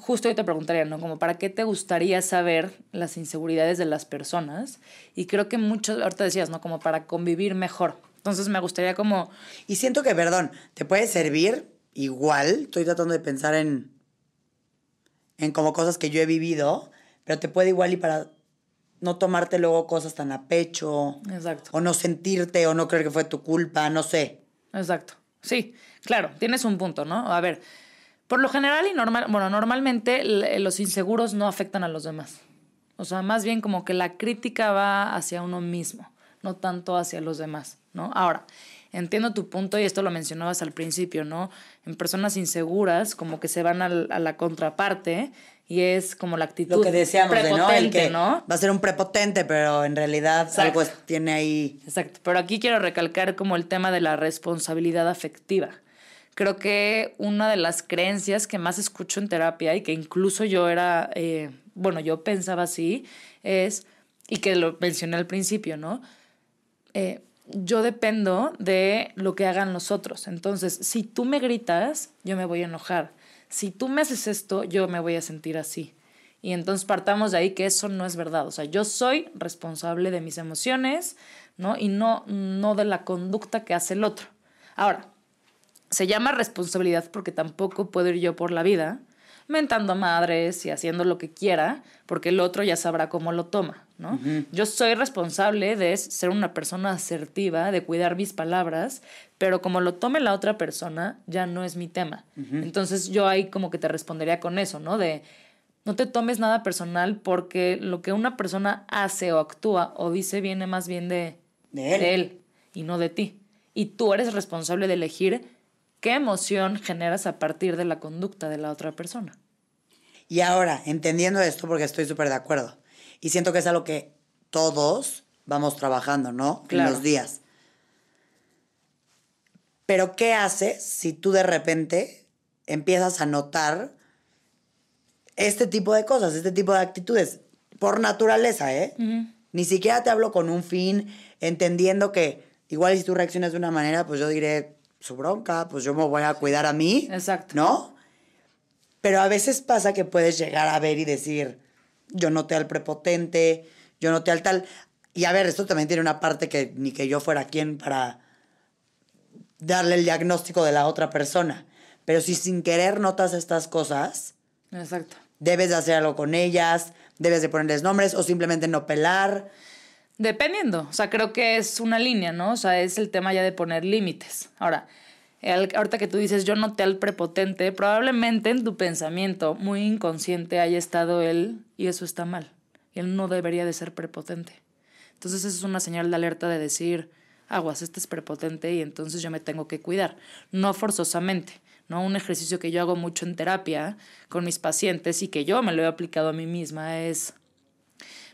justo yo te preguntaría, ¿no? Como para qué te gustaría saber las inseguridades de las personas. Y creo que muchos, ahorita decías, ¿no? Como para convivir mejor. Entonces me gustaría como... Y siento que, perdón, te puede servir igual, estoy tratando de pensar en, en como cosas que yo he vivido, pero te puede igual y para no tomarte luego cosas tan a pecho. Exacto. O no sentirte o no creer que fue tu culpa, no sé. Exacto. Sí, claro, tienes un punto, ¿no? A ver, por lo general y normal, bueno, normalmente los inseguros no afectan a los demás. O sea, más bien como que la crítica va hacia uno mismo, no tanto hacia los demás. ¿no? Ahora, entiendo tu punto y esto lo mencionabas al principio, ¿no? En personas inseguras, como que se van a la contraparte y es como la actitud Lo que decíamos de, ¿no? El que Va a ser un prepotente, pero en realidad algo tiene ahí... Exacto, pero aquí quiero recalcar como el tema de la responsabilidad afectiva. Creo que una de las creencias que más escucho en terapia y que incluso yo era, eh, bueno, yo pensaba así, es, y que lo mencioné al principio, ¿no? Eh, yo dependo de lo que hagan los otros. Entonces, si tú me gritas, yo me voy a enojar. Si tú me haces esto, yo me voy a sentir así. Y entonces partamos de ahí que eso no es verdad. O sea, yo soy responsable de mis emociones, ¿no? Y no, no de la conducta que hace el otro. Ahora, se llama responsabilidad porque tampoco puedo ir yo por la vida mentando madres y haciendo lo que quiera, porque el otro ya sabrá cómo lo toma, ¿no? Yo soy responsable de ser una persona asertiva, de cuidar mis palabras, pero como lo tome la otra persona, ya no es mi tema. Entonces yo ahí como que te respondería con eso, ¿no? De no te tomes nada personal porque lo que una persona hace o actúa o dice viene más bien de, de él y no de ti. Y tú eres responsable de elegir qué emoción generas a partir de la conducta de la otra persona. Y ahora, entendiendo esto, porque estoy súper de acuerdo, y siento que es algo que todos vamos trabajando, ¿no? En los días. Pero ¿qué haces si tú de repente empiezas a notar este tipo de cosas, este tipo de actitudes? Por naturaleza, ¿eh? Ni siquiera te hablo con un fin, entendiendo que igual si tú reaccionas de una manera, pues yo diré, su bronca, pues yo me voy a cuidar a mí. Exacto. ¿No? Pero a veces pasa que puedes llegar a ver y decir, yo noté al prepotente, yo noté al tal. Y a ver, esto también tiene una parte que ni que yo fuera quien para darle el diagnóstico de la otra persona. Pero si sin querer notas estas cosas, Exacto. debes de hacer algo con ellas, debes de ponerles nombres o simplemente no pelar. Dependiendo, o sea, creo que es una línea, ¿no? O sea, es el tema ya de poner límites. Ahora, el- ahorita que tú dices, yo noté al prepotente, probablemente en tu pensamiento muy inconsciente haya estado él y eso está mal. Él no debería de ser prepotente. Entonces, eso es una señal de alerta de decir, aguas, este es prepotente y entonces yo me tengo que cuidar. No forzosamente, ¿no? Un ejercicio que yo hago mucho en terapia con mis pacientes y que yo me lo he aplicado a mí misma es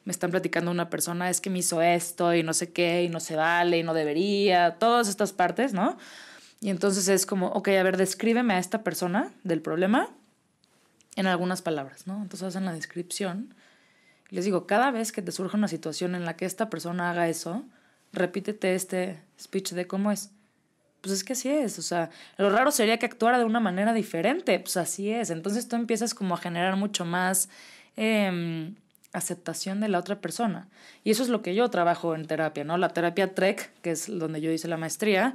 me están platicando una persona, es que me hizo esto y no sé qué, y no se vale, y no debería, todas estas partes, ¿no? Y entonces es como, ok, a ver, descríbeme a esta persona del problema en algunas palabras, ¿no? Entonces hacen la descripción. Les digo, cada vez que te surja una situación en la que esta persona haga eso, repítete este speech de cómo es. Pues es que así es, o sea, lo raro sería que actuara de una manera diferente, pues así es. Entonces tú empiezas como a generar mucho más em, aceptación de la otra persona. Y eso es lo que yo trabajo en terapia, ¿no? La terapia TREC, que es donde yo hice la maestría,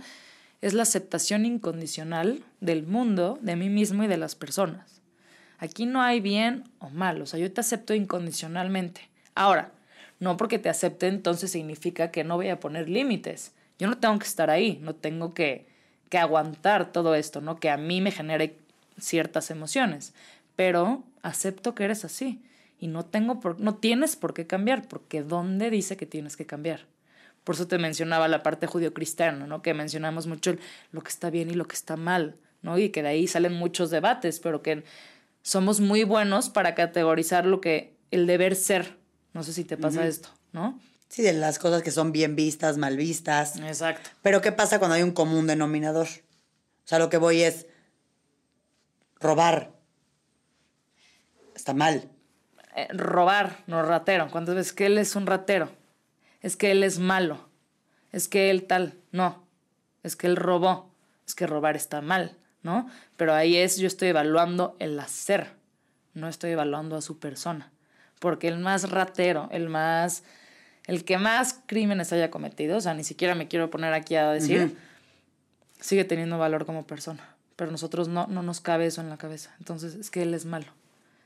es la aceptación incondicional del mundo, de mí mismo y de las personas. Aquí no hay bien o mal, o sea, yo te acepto incondicionalmente. Ahora, no porque te acepte entonces significa que no voy a poner límites. Yo no tengo que estar ahí, no tengo que, que aguantar todo esto, ¿no? Que a mí me genere ciertas emociones, pero acepto que eres así y no tengo por, no tienes por qué cambiar, porque ¿dónde dice que tienes que cambiar? Por eso te mencionaba la parte judío-cristiana, ¿no? Que mencionamos mucho el- lo que está bien y lo que está mal, ¿no? Y que de ahí salen muchos debates, pero que somos muy buenos para categorizar lo que el deber ser. No sé si te pasa esto, ¿no? Sí, de las cosas que son bien vistas, mal vistas. Exacto. Pero ¿qué pasa cuando hay un común denominador? O sea, lo que voy es robar. Está mal. Eh, robar, no ratero. ¿Cuántas veces que él es un ratero? Es que él es malo. Es que él tal. No. Es que él robó. Es que robar está mal, ¿no? Pero ahí es, yo estoy evaluando el hacer. No estoy evaluando a su persona. Porque el más ratero, el más. El que más crímenes haya cometido, o sea, ni siquiera me quiero poner aquí a decir, sigue teniendo valor como persona. Pero nosotros no, no nos cabe eso en la cabeza. Entonces, es que él es malo.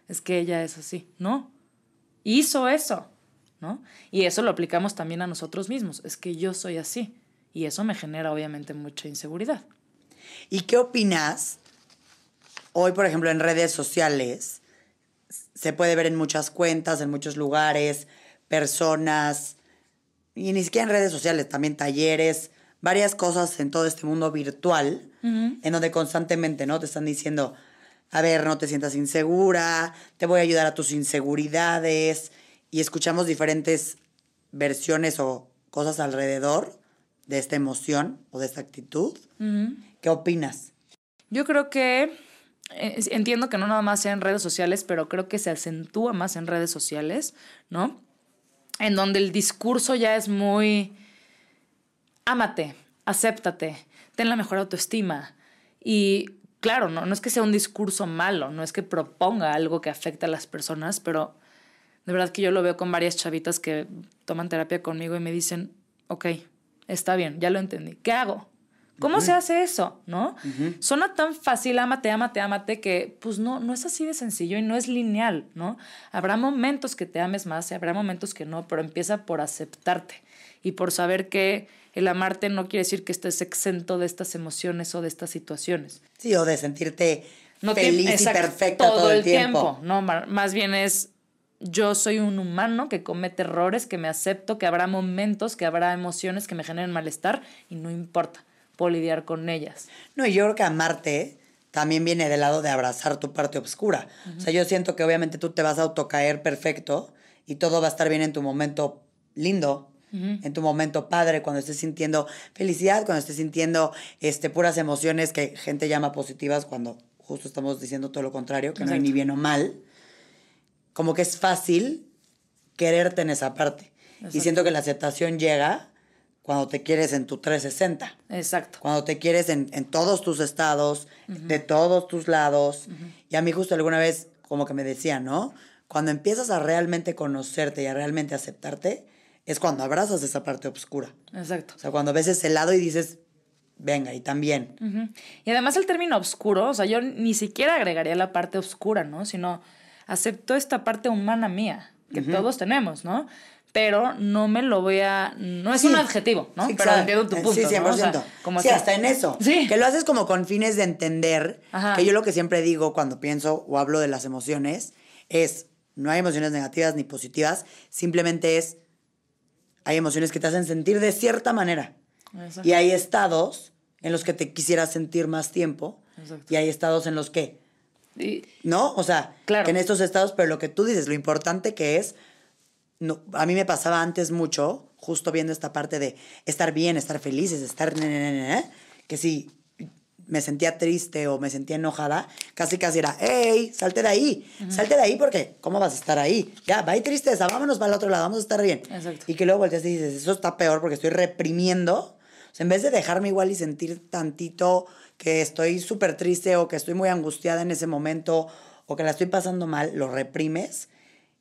Es que ella es así. No. Hizo eso. ¿No? Y eso lo aplicamos también a nosotros mismos. Es que yo soy así. Y eso me genera obviamente mucha inseguridad. ¿Y qué opinas? Hoy, por ejemplo, en redes sociales, se puede ver en muchas cuentas, en muchos lugares, personas, y ni siquiera en redes sociales, también talleres, varias cosas en todo este mundo virtual, en donde constantemente, ¿no? Te están diciendo, a ver, no te sientas insegura, te voy a ayudar a tus inseguridades, y escuchamos diferentes versiones o cosas alrededor de esta emoción o de esta actitud. ¿Qué opinas? Yo creo que eh, entiendo que no nada más sea en redes sociales, pero creo que se acentúa más en redes sociales, ¿no? En donde el discurso ya es muy ámate, acéptate, ten la mejor autoestima. Y claro, no, no es que sea un discurso malo, no es que proponga algo que afecte a las personas, pero de verdad que yo lo veo con varias chavitas que toman terapia conmigo y me dicen, ok, está bien, ya lo entendí, ¿qué hago? ¿Cómo se hace eso? ¿No? Suena tan fácil, ámate, ámate, ámate, que pues no, no es así de sencillo y no es lineal, ¿no? Habrá momentos que te ames más y habrá momentos que no, pero empieza por aceptarte y por saber que el amarte no quiere decir que estés exento de estas emociones o de estas situaciones. Sí, o de sentirte No feliz y perfecta todo, el tiempo. No, más bien es yo soy un humano que comete errores, que me acepto, que habrá momentos, que habrá emociones que me generen malestar y no importa, puedo lidiar con ellas. No, y yo creo que amarte también viene del lado de abrazar tu parte oscura. O sea, yo siento que obviamente tú te vas a autocaer perfecto y todo va a estar bien en tu momento lindo, en tu momento padre, cuando estés sintiendo felicidad, cuando estés sintiendo este, puras emociones que gente llama positivas cuando justo estamos diciendo todo lo contrario, que no hay ni bien o mal. Como que es fácil quererte en esa parte. Y siento que la aceptación llega cuando te quieres en tu 360. Exacto. Cuando te quieres en, en todos tus estados, de todos tus lados. Y a mí justo alguna vez como que me decían, ¿no? Cuando empiezas a realmente conocerte y a realmente aceptarte, es cuando abrazas esa parte oscura. Exacto. O sea, cuando ves ese lado y dices, venga, y también. Y además el término oscuro, o sea, yo ni siquiera agregaría la parte oscura, ¿no? Sino acepto esta parte humana mía, que todos tenemos, ¿no? Pero no me lo voy a... No es Sí. un adjetivo, ¿no? Sí, Pero claro. entiendo tu Eh, punto, Sí, 100%. ¿no? O sea, como sí, que- hasta en eso. Sí. Que lo haces como con fines de entender. Ajá. Que yo lo que siempre digo cuando pienso o hablo de las emociones es, no hay emociones negativas ni positivas, simplemente es, hay emociones que te hacen sentir de cierta manera. Exacto. Y hay estados en los que te quisieras sentir más tiempo. Exacto. Y hay estados en los que, Y- ¿no? O sea, Claro. que en estos estados, pero lo que tú dices, lo importante que es, no, a mí me pasaba antes mucho, justo viendo esta parte de estar bien, estar felices, estar... ne, ne, ne, ne, que si me sentía triste o me sentía enojada, casi casi era, hey, salte de ahí, salte de ahí porque, ¿cómo vas a estar ahí? Ya, va y tristeza, vámonos para el otro lado, vamos a estar bien. Exacto. Y que luego volteas y dices, eso está peor porque estoy reprimiendo. O sea, en vez de dejarme igual y sentir tantito que estoy súper triste o que estoy muy angustiada en ese momento o que la estoy pasando mal, lo reprimes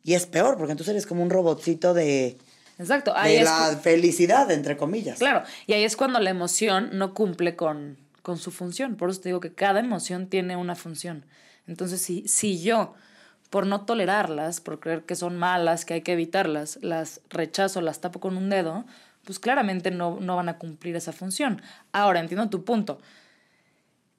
y es peor porque entonces eres como un robotcito de, Exacto. Ahí de es la felicidad, entre comillas. Claro, y ahí es cuando la emoción no cumple con, con su función. Por eso te digo que cada emoción tiene una función. Entonces, si, si yo, por no tolerarlas, por creer que son malas, que hay que evitarlas, las rechazo, las tapo con un dedo, pues claramente no, no van a cumplir esa función. Ahora, entiendo tu punto.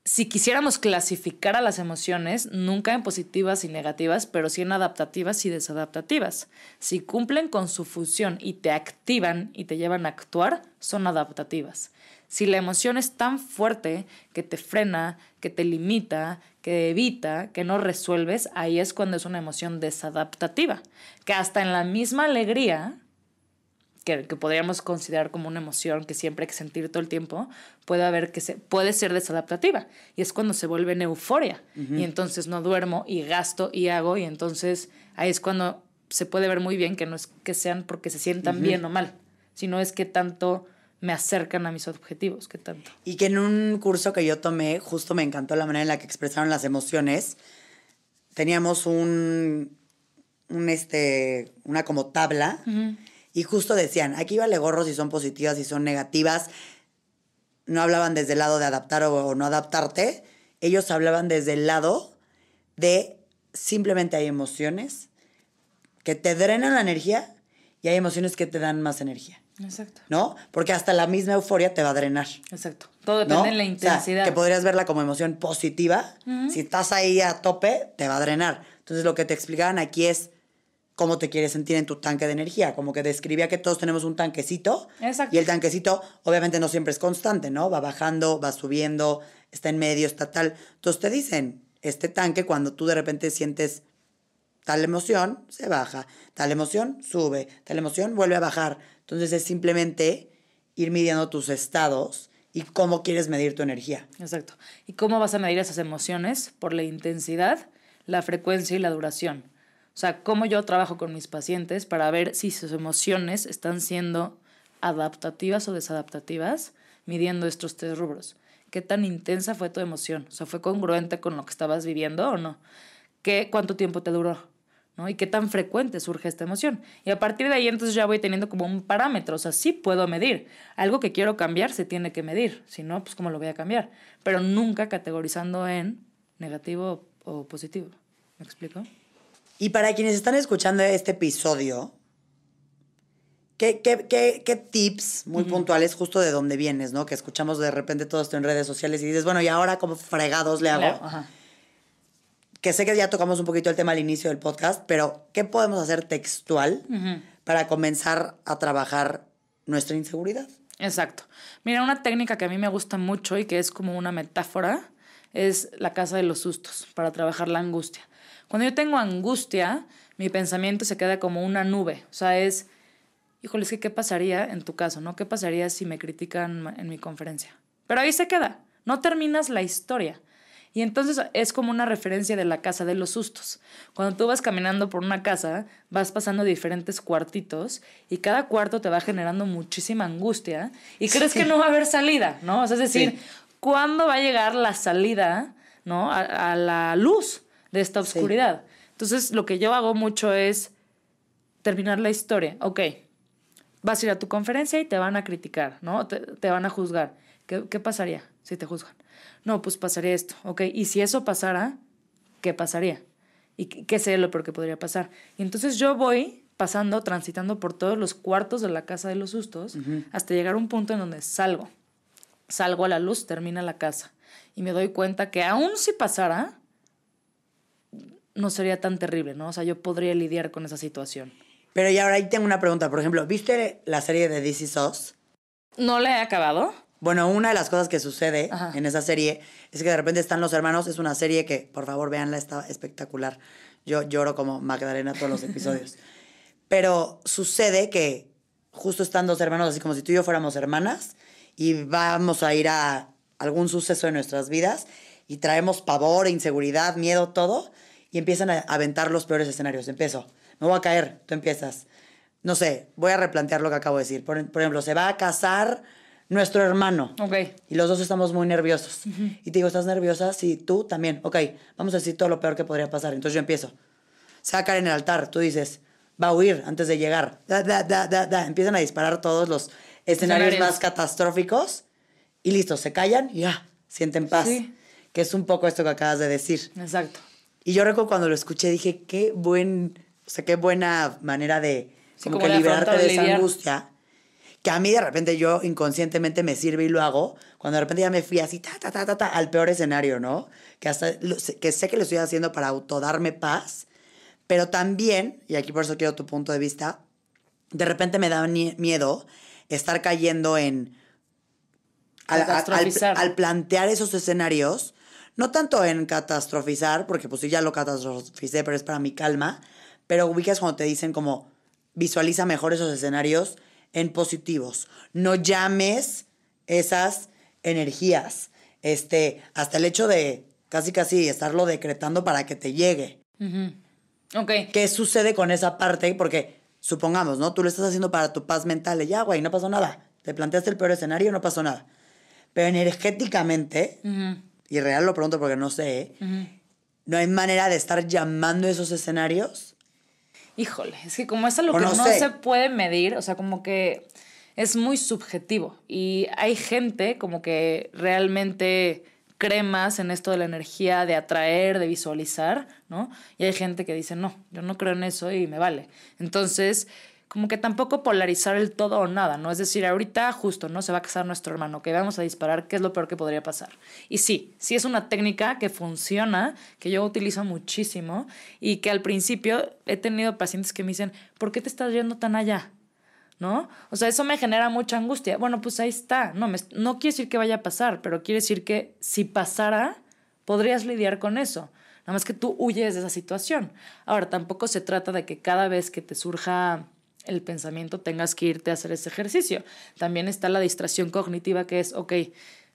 Si quisiéramos clasificar a las emociones, nunca en positivas y negativas, pero sí en adaptativas y desadaptativas. Si cumplen con su función y te activan y te llevan a actuar, son adaptativas. Si la emoción es tan fuerte que te frena, que te limita, que evita, que no resuelves, ahí es cuando es una emoción desadaptativa. Que hasta en la misma alegría, que, que podríamos considerar como una emoción que siempre hay que sentir todo el tiempo, puede haber que se, puede ser desadaptativa. Y es cuando se vuelve en euforia. Y entonces no duermo y gasto y hago. Y entonces ahí es cuando se puede ver muy bien que no es que sean porque se sientan bien o mal, sino es que tanto me acercan a mis objetivos, que tanto. Y que en un curso que yo tomé, justo me encantó la manera en la que expresaron las emociones. Teníamos un, un este, una como tabla y justo decían, aquí vale gorro si son positivas, si son negativas. No hablaban desde el lado de adaptar o, o no adaptarte. Ellos hablaban desde el lado de simplemente hay emociones que te drenan la energía y hay emociones que te dan más energía. Exacto. ¿no? Porque hasta la misma euforia te va a drenar. Exacto. Todo depende ¿no? de la O sea, intensidad. que podrías verla como emoción positiva. Si estás ahí a tope, te va a drenar. Entonces, lo que te explicaban aquí es cómo te quieres sentir en tu tanque de energía. Como que describía que todos tenemos un tanquecito. Exacto. Y el tanquecito, obviamente, no siempre es constante, ¿no? Va bajando, va subiendo, está en medio, está tal. Entonces, te dicen, este tanque, cuando tú de repente sientes tal emoción, se baja. Tal emoción, sube. Tal emoción, vuelve a bajar. Entonces, es simplemente ir midiendo tus estados y cómo quieres medir tu energía. Exacto. ¿Y cómo vas a medir esas emociones? Por la intensidad, la frecuencia y la duración. O sea, cómo yo trabajo con mis pacientes para ver si sus emociones están siendo adaptativas o desadaptativas, midiendo estos tres rubros. ¿Qué tan intensa fue tu emoción? O sea, ¿fue congruente con lo que estabas viviendo o no? ¿Qué, ¿Cuánto tiempo te duró? ¿No? Y qué tan frecuente surge esta emoción. Y a partir de ahí entonces ya voy teniendo como un parámetro, o sea, sí puedo medir. Algo que quiero cambiar se tiene que medir, si no, pues cómo lo voy a cambiar. Pero nunca categorizando en negativo o positivo. ¿Me explico? Y para quienes están escuchando este episodio, ¿qué, qué, qué, qué tips muy puntuales justo de dónde vienes, ¿no? Que escuchamos de repente todo esto en redes sociales y dices, bueno, ¿y ahora cómo fregados le hago? Claro, ajá. Que sé que ya tocamos un poquito el tema al inicio del podcast, pero ¿qué podemos hacer textual para comenzar a trabajar nuestra inseguridad? Exacto. Mira, una técnica que a mí me gusta mucho y que es como una metáfora es la casa de los sustos para trabajar la angustia. Cuando yo tengo angustia, mi pensamiento se queda como una nube. O sea, es, híjole, es que ¿qué pasaría en tu caso, no? ¿Qué pasaría si me critican en mi conferencia? Pero ahí se queda. No terminas la historia. Y entonces es como una referencia de la casa de los sustos. Cuando tú vas caminando por una casa, vas pasando diferentes cuartitos y cada cuarto te va generando muchísima angustia y crees que no va a haber salida, ¿no? O sea, es decir, ¿cuándo va a llegar la salida, ¿no? A, la luz de esta oscuridad. Entonces, lo que yo hago mucho es terminar la historia. Ok, vas a ir a tu conferencia y te van a criticar, ¿no? Te, van a juzgar. ¿Qué, ¿Qué pasaría si te juzgan? No, pues pasaría esto, ¿ok? Y si eso pasara, ¿qué pasaría? ¿Y qué sería lo peor que podría pasar? Y entonces yo voy pasando, transitando por todos los cuartos de la casa de los sustos, hasta llegar a un punto en donde salgo. Salgo a la luz, termina la casa. Y me doy cuenta que aún si pasara, no sería tan terrible, ¿no? O sea, yo podría lidiar con esa situación. Pero y ahora ahí tengo una pregunta. Por ejemplo, ¿viste la serie de DC SOS? No la he acabado. Bueno, una de las cosas que sucede en esa serie es que de repente están los hermanos. Es una serie que, por favor, véanla, está espectacular. Yo lloro como Magdalena todos los episodios. Pero sucede que justo están dos hermanos, así como si tú y yo fuéramos hermanas, y vamos a ir a algún suceso de nuestras vidas y traemos pavor, inseguridad, miedo, todo, y empiezan a aventar los peores escenarios. Empiezo, me voy a caer, tú empiezas. No sé, voy a replantear lo que acabo de decir. Por, por ejemplo, se va a casar nuestro hermano. Ok. Y los dos estamos muy nerviosos. Y te digo, ¿estás nerviosa? Sí, tú también. Ok, vamos a decir todo lo peor que podría pasar. Entonces yo empiezo. Se va a caer en el altar. Tú dices, va a huir antes de llegar. Da, da, da, da, da. Empiezan a disparar todos los escenarios, más catastróficos. Y listo, se callan y ya, sienten paz. Sí. Que es un poco esto que acabas de decir. Exacto. Y yo recuerdo cuando lo escuché, dije, qué buen, o sea, qué buena manera de como, que liberarte de esa angustia que a mí de repente yo inconscientemente me sirve y lo hago, cuando de repente ya me fui así, ta, ta, ta, ta, ta al peor escenario, ¿no? Que, hasta, que sé que lo estoy haciendo para autodarme paz, pero también, y aquí por eso quiero tu punto de vista, de repente me da miedo estar cayendo en... Al, al, plantear esos escenarios, no tanto en catastrofizar, porque pues sí ya lo catastroficé, pero es para mi calma, pero ubicas cuando te dicen como visualiza mejor esos escenarios en positivos. No llames esas energías. Este, hasta el hecho de casi casi estarlo decretando para que te llegue. Ok. ¿Qué sucede con esa parte? Porque supongamos, ¿no? Tú lo estás haciendo para tu paz mental y ya, güey, no pasó nada. Te planteaste el peor escenario, no pasó nada. Pero energéticamente, y real lo pregunto porque no sé, no hay manera de estar llamando esos escenarios Híjole, es que como es algo que no, se puede medir, o sea, como que es muy subjetivo. Y hay gente como que realmente cree más en esto de la energía, de atraer, de visualizar, ¿no? Y hay gente que dice, no, yo no creo en eso y me vale. Entonces, como que tampoco polarizar el todo o nada, ¿no? Es decir, ahorita justo, ¿no? Se va a casar nuestro hermano, que vamos a disparar, ¿qué es lo peor que podría pasar? Y sí, sí es una técnica que funciona, que yo utilizo muchísimo y que al principio he tenido pacientes que me dicen, ¿por qué te estás yendo tan allá? ¿No? O sea, eso me genera mucha angustia. Bueno, pues ahí está. No, me, no quiere decir que vaya a pasar, pero quiere decir que si pasara, podrías lidiar con eso. Nada más que tú huyes de esa situación. Ahora, tampoco se trata de que cada vez que te surja el pensamiento tengas que irte a hacer ese ejercicio. También está la distracción cognitiva que es, ok,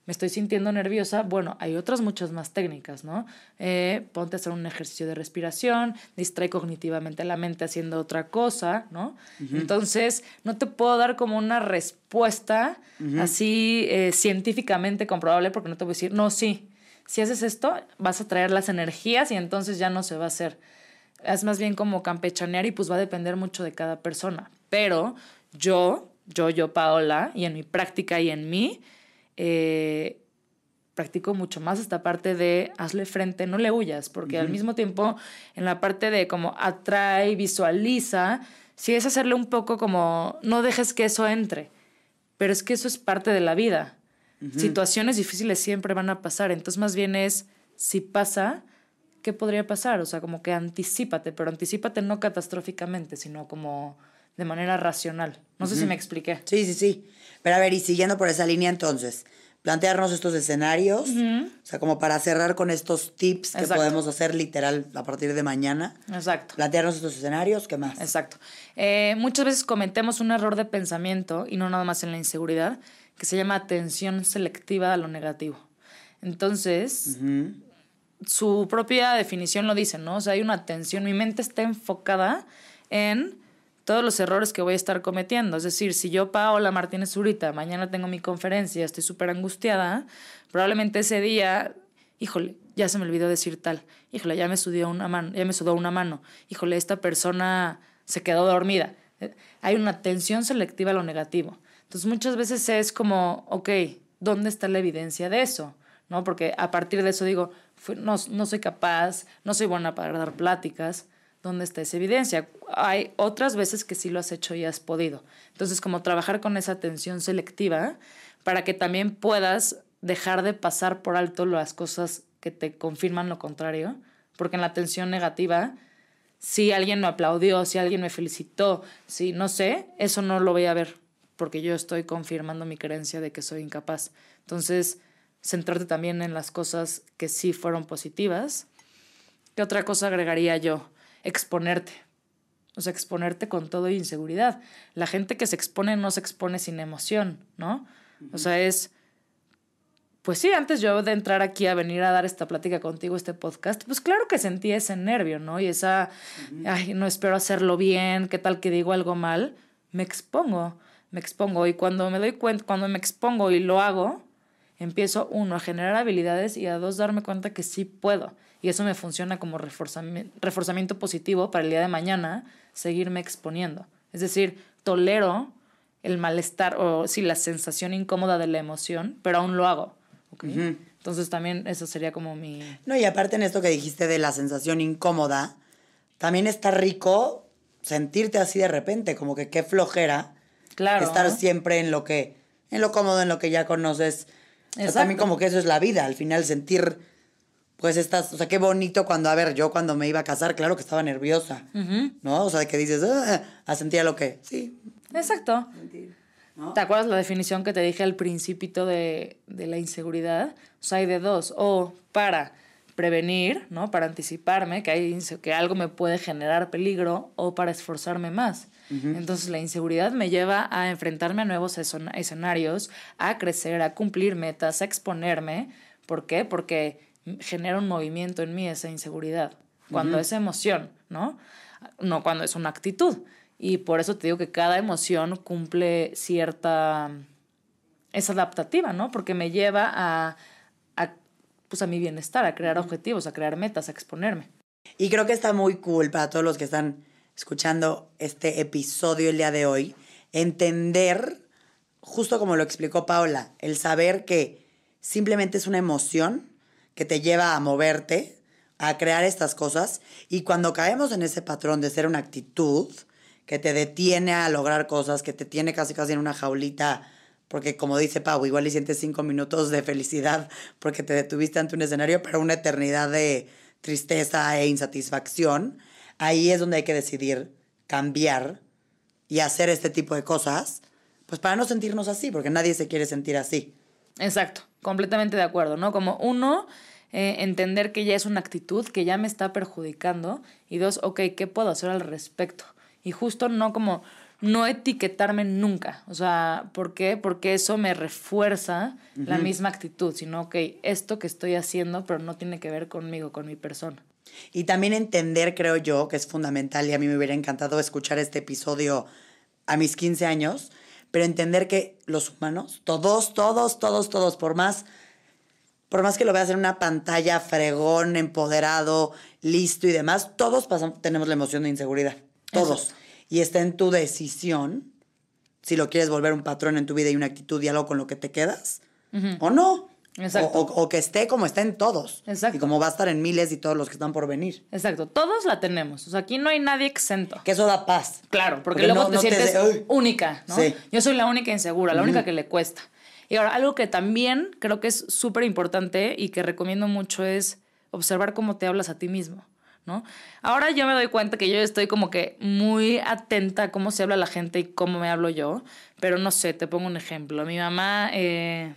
me estoy sintiendo nerviosa, bueno, hay otras muchas más técnicas, ¿no? Eh, ponte a hacer un ejercicio de respiración, distrae cognitivamente la mente haciendo otra cosa, ¿no? Entonces, no te puedo dar como una respuesta así eh, científicamente comprobable porque no te voy a decir, no, sí, si haces esto, vas a traer las energías y entonces ya no se va a hacer es más bien como campechanear y pues va a depender mucho de cada persona. Pero yo, yo, yo, Paola, y en mi práctica y en mí, eh, practico mucho más esta parte de hazle frente, no le huyas, porque al mismo tiempo en la parte de como atrae, visualiza, sí es hacerle un poco como no dejes que eso entre, pero es que eso es parte de la vida. Situaciones difíciles siempre van a pasar, entonces más bien es si pasa, qué podría pasar, o sea, como que anticipate, pero anticipate no catastróficamente, sino como de manera racional. No sé si me expliqué. Sí, sí, sí. Pero a ver, y siguiendo por esa línea entonces, plantearnos estos escenarios, o sea, como para cerrar con estos tips que podemos hacer literal a partir de mañana. Exacto. Plantearnos estos escenarios, ¿qué más? Exacto. Eh, muchas veces cometemos un error de pensamiento, y no nada más en la inseguridad, que se llama atención selectiva a lo negativo. Entonces, su propia definición lo dice, ¿no? O sea, hay una atención, mi mente está enfocada en todos los errores que voy a estar cometiendo. Es decir, si yo, Paola Martínez Zurita, mañana tengo mi conferencia, estoy súper angustiada, probablemente ese día, híjole, ya se me olvidó decir tal, híjole, ya me sudó una mano, ya me sudó una mano, híjole, esta persona se quedó dormida. Hay una atención selectiva a lo negativo. Entonces muchas veces es como, ok, ¿dónde está la evidencia de eso? ¿No? Porque a partir de eso digo, no, no soy capaz, no soy buena para dar pláticas, ¿dónde está esa evidencia? Hay otras veces que sí lo has hecho y has podido. Entonces, como trabajar con esa atención selectiva para que también puedas dejar de pasar por alto las cosas que te confirman lo contrario, porque en la atención negativa, si alguien me aplaudió, si alguien me felicitó, si no sé, eso no lo voy a ver, porque yo estoy confirmando mi creencia de que soy incapaz. Entonces, centrarte también en las cosas que sí fueron positivas. ¿Qué otra cosa agregaría yo? exponerte. O sea, exponerte con todo y inseguridad. La gente que se expone no se expone sin emoción, ¿no? O sea, es... Pues sí, antes yo de entrar aquí a venir a dar esta plática contigo, este podcast, pues claro que sentí ese nervio, ¿no? Y esa, ay, no espero hacerlo bien, qué tal que digo algo mal, me expongo, me expongo. Y cuando me doy cuenta, cuando me expongo y lo hago, empiezo, uno, a generar habilidades y a dos, darme cuenta que sí puedo y eso me funciona como reforzamiento, positivo para el día de mañana seguirme exponiendo. Es decir, tolero el malestar o sí, la sensación incómoda de la emoción, pero aún lo hago. Entonces también eso sería como mi... No, y aparte en esto que dijiste de la sensación incómoda, también está rico sentirte así de repente, como que qué flojera. Claro. Estar siempre en lo que, en lo cómodo, en lo que ya conoces. También como que eso es la vida, al final sentir pues estás, o sea, qué bonito cuando, a ver, yo cuando me iba a casar, claro que estaba nerviosa, ¿no? O sea, que dices, ah, a sentir lo que, sí. Exacto. ¿Te acuerdas la definición que te dije al principito de, de la inseguridad? O sea, hay de dos, o para prevenir, ¿no? Para anticiparme que, hay, que algo me puede generar peligro o para esforzarme más. Entonces la inseguridad me lleva a enfrentarme a nuevos escenarios, a crecer, a cumplir metas, a exponerme. ¿Por qué? Porque genera un movimiento en mí esa inseguridad, cuando es emoción, ¿no? No cuando es una actitud. Y por eso te digo que cada emoción cumple cierta... es adaptativa, ¿no? Porque me lleva a, a, pues a mi bienestar, a crear objetivos, a crear metas, a exponerme. Y creo que está muy cool para todos los que están escuchando este episodio el día de hoy, entender, justo como lo explicó Paula, el saber que simplemente es una emoción que te lleva a moverte, a crear estas cosas. Y cuando caemos en ese patrón de ser una actitud que te detiene a lograr cosas, que te tiene casi casi en una jaulita, porque como dice Pau, igual y sientes cinco minutos de felicidad porque te detuviste ante un escenario, pero una eternidad de tristeza e insatisfacción, ahí es donde hay que decidir cambiar y hacer este tipo de cosas, pues para no sentirnos así, porque nadie se quiere sentir así. Exacto, completamente de acuerdo, ¿no? Como uno, eh, entender que ya es una actitud que ya me está perjudicando y dos, ok, ¿qué puedo hacer al respecto? Y justo no como no etiquetarme nunca, o sea, ¿por qué? Porque eso me refuerza la misma actitud, sino, ok, esto que estoy haciendo, pero no tiene que ver conmigo, con mi persona. Y también entender, creo yo, que es fundamental, y a mí me hubiera encantado escuchar este episodio a mis 15 años, pero entender que los humanos, todos, todos, todos, todos, por más, por más que lo veas en una pantalla fregón, empoderado, listo y demás, todos pasamos, tenemos la emoción de inseguridad. Todos. Y está en tu decisión si lo quieres volver un patrón en tu vida y una actitud y algo con lo que te quedas o no. Exacto. O, que esté como está en todos. Exacto. Y como va a estar en miles y todos los que están por venir. Exacto. Todos la tenemos. O sea, aquí no hay nadie exento. Que eso da paz. Claro, porque, luego te sientes única, ¿no? Yo soy la única insegura, la única que le cuesta. Y ahora, algo que también creo que es súper importante y que recomiendo mucho es observar cómo te hablas a ti mismo. ¿no? Ahora yo me doy cuenta que yo estoy como que muy atenta a cómo se habla la gente y cómo me hablo yo, pero no sé, te pongo un ejemplo. Mi mamá, eh,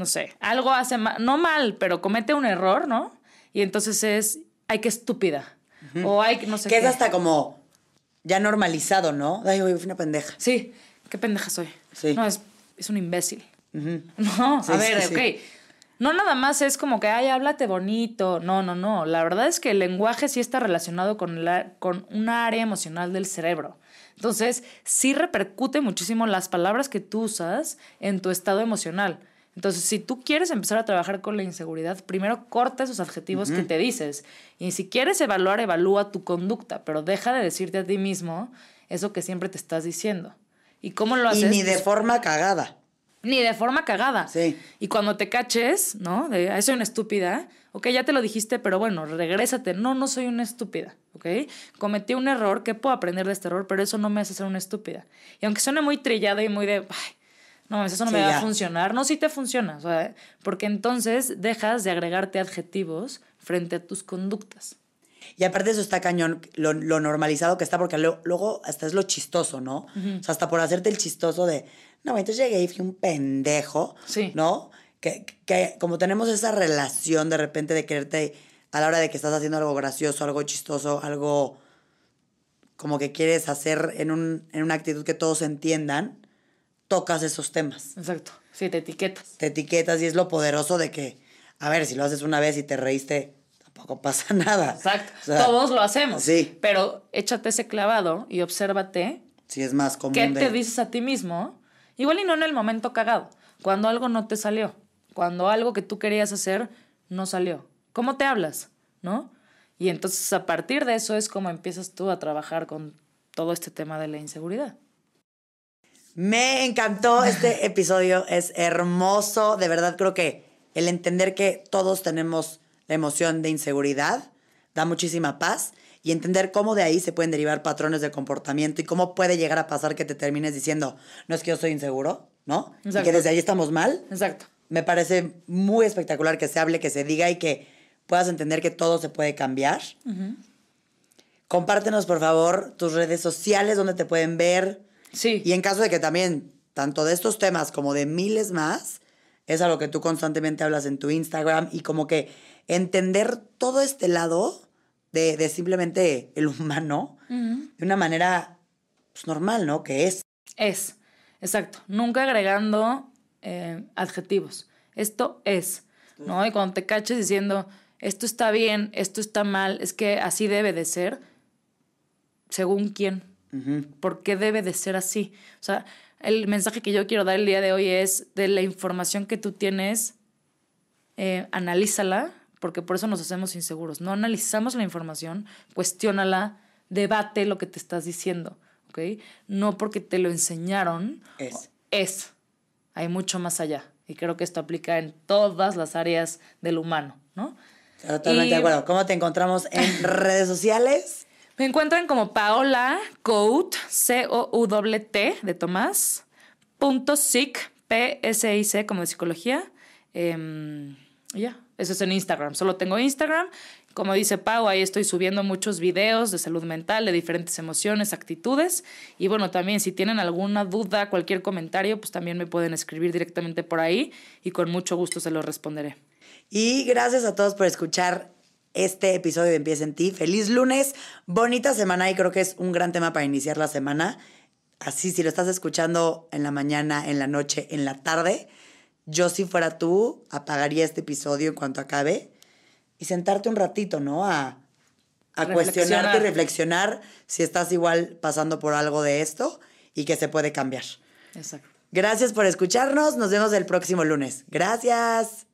no sé, algo hace mal, no mal, pero comete un error, ¿no? Y entonces es, ay, qué estúpida. O hay, no sé. Que es hasta como ya normalizado, ¿no? Ay, fui una pendeja. Sí, qué pendeja soy. Sí. No, es, es un imbécil. No, a ver, ok. no nada más es como que, ay, háblate bonito. No, no, no. La verdad es que el lenguaje sí está relacionado con, la, con una área emocional del cerebro. Entonces, sí repercute muchísimo las palabras que tú usas en tu estado emocional. Entonces, si tú quieres empezar a trabajar con la inseguridad, primero corta esos adjetivos que te dices. Y si quieres evaluar, evalúa tu conducta, pero deja de decirte a ti mismo eso que siempre te estás diciendo. ¿Y cómo lo haces? Y ni de forma cagada. Ni de forma cagada. Sí. Y cuando te caches, ¿no? De, "Ay, soy una estúpida. Ok, ya te lo dijiste, pero bueno, regrésate. No, no soy una estúpida. ¿Ok? Cometí un error. ¿Qué puedo aprender de este error? Pero eso no me hace ser una estúpida. Y aunque suene muy trillada y muy de, ay, no mames, eso no Sí, me va ya. a funcionar. No, sí te funciona. Porque entonces dejas de agregarte adjetivos frente a tus conductas. Y aparte eso está cañón, lo, lo normalizado que está, porque lo- luego hasta es lo chistoso, ¿no? O sea, hasta por hacerte el chistoso de, no, entonces llegué y fui un pendejo, Sí. ¿no? Que, que como tenemos esa relación de repente de quererte a la hora de que estás haciendo algo gracioso, algo chistoso, algo como que quieres hacer en, un, en una actitud que todos entiendan, tocas esos temas. Exacto. Sí, te etiquetas. Te etiquetas y es lo poderoso de que, a ver, si lo haces una vez y te reíste, tampoco pasa nada. Exacto. O sea, Todos lo hacemos. Sí. Pero échate ese clavado y obsérvate Sí, es más común ¿Qué de... te dices a ti mismo? Igual y no en el momento cagado, cuando algo no te salió, cuando algo que tú querías hacer no salió. ¿Cómo te hablas? ¿No? Y entonces a partir de eso es como empiezas tú a trabajar con todo este tema de la inseguridad. Me encantó este episodio, es hermoso. De verdad creo que el entender que todos tenemos la emoción de inseguridad da muchísima paz y entender cómo de ahí se pueden derivar patrones de comportamiento y cómo puede llegar a pasar que te termines diciendo, no es que yo soy inseguro, ¿no? Y Exacto. que desde ahí estamos mal. Exacto. Me parece muy espectacular que se hable, que se diga y que puedas entender que todo se puede cambiar. Compártenos, por favor, tus redes sociales, donde te pueden ver. Sí. Y en caso de que también, tanto de estos temas como de miles más, es a lo que tú constantemente hablas en tu Instagram y como que entender todo este lado de, de simplemente el humano de una manera pues, normal, ¿no? Que es. Es, exacto. Nunca agregando eh, adjetivos. Esto es, ¿no? Y cuando te caches diciendo, esto está bien, esto está mal, es que así debe de ser, según quién. ¿Por qué debe de ser así? O sea, el mensaje que yo quiero dar el día de hoy es de la información que tú tienes, eh, analízala, porque por eso nos hacemos inseguros. No analizamos la información, cuestiónala, debate lo que te estás diciendo, ¿ok? No porque te lo enseñaron. Es. Es. Hay mucho más allá. Y creo que esto aplica en todas las áreas del humano, ¿no? Totalmente Y- de acuerdo. ¿Cómo te encontramos en redes sociales? Me encuentran como Paola Cout, C-O-U-T de Tomás, punto psic, como de psicología. Y ya, eso es en Instagram. Solo tengo Instagram. Como dice Pau, ahí estoy subiendo muchos videos de salud mental, de diferentes emociones, actitudes. Y bueno, también si tienen alguna duda, cualquier comentario, pues también me pueden escribir directamente por ahí y con mucho gusto se los responderé. Y gracias a todos por escuchar este episodio de Empieza en ti. Feliz lunes, bonita semana y creo que es un gran tema para iniciar la semana. Así, si lo estás escuchando en la mañana, en la noche, en la tarde, yo si fuera tú, apagaría este episodio en cuanto acabe y sentarte un ratito, ¿no? A, a Reflexionar. cuestionarte y reflexionar si estás igual pasando por algo de esto y que se puede cambiar. Exacto. Gracias por escucharnos. Nos vemos el próximo lunes. Gracias.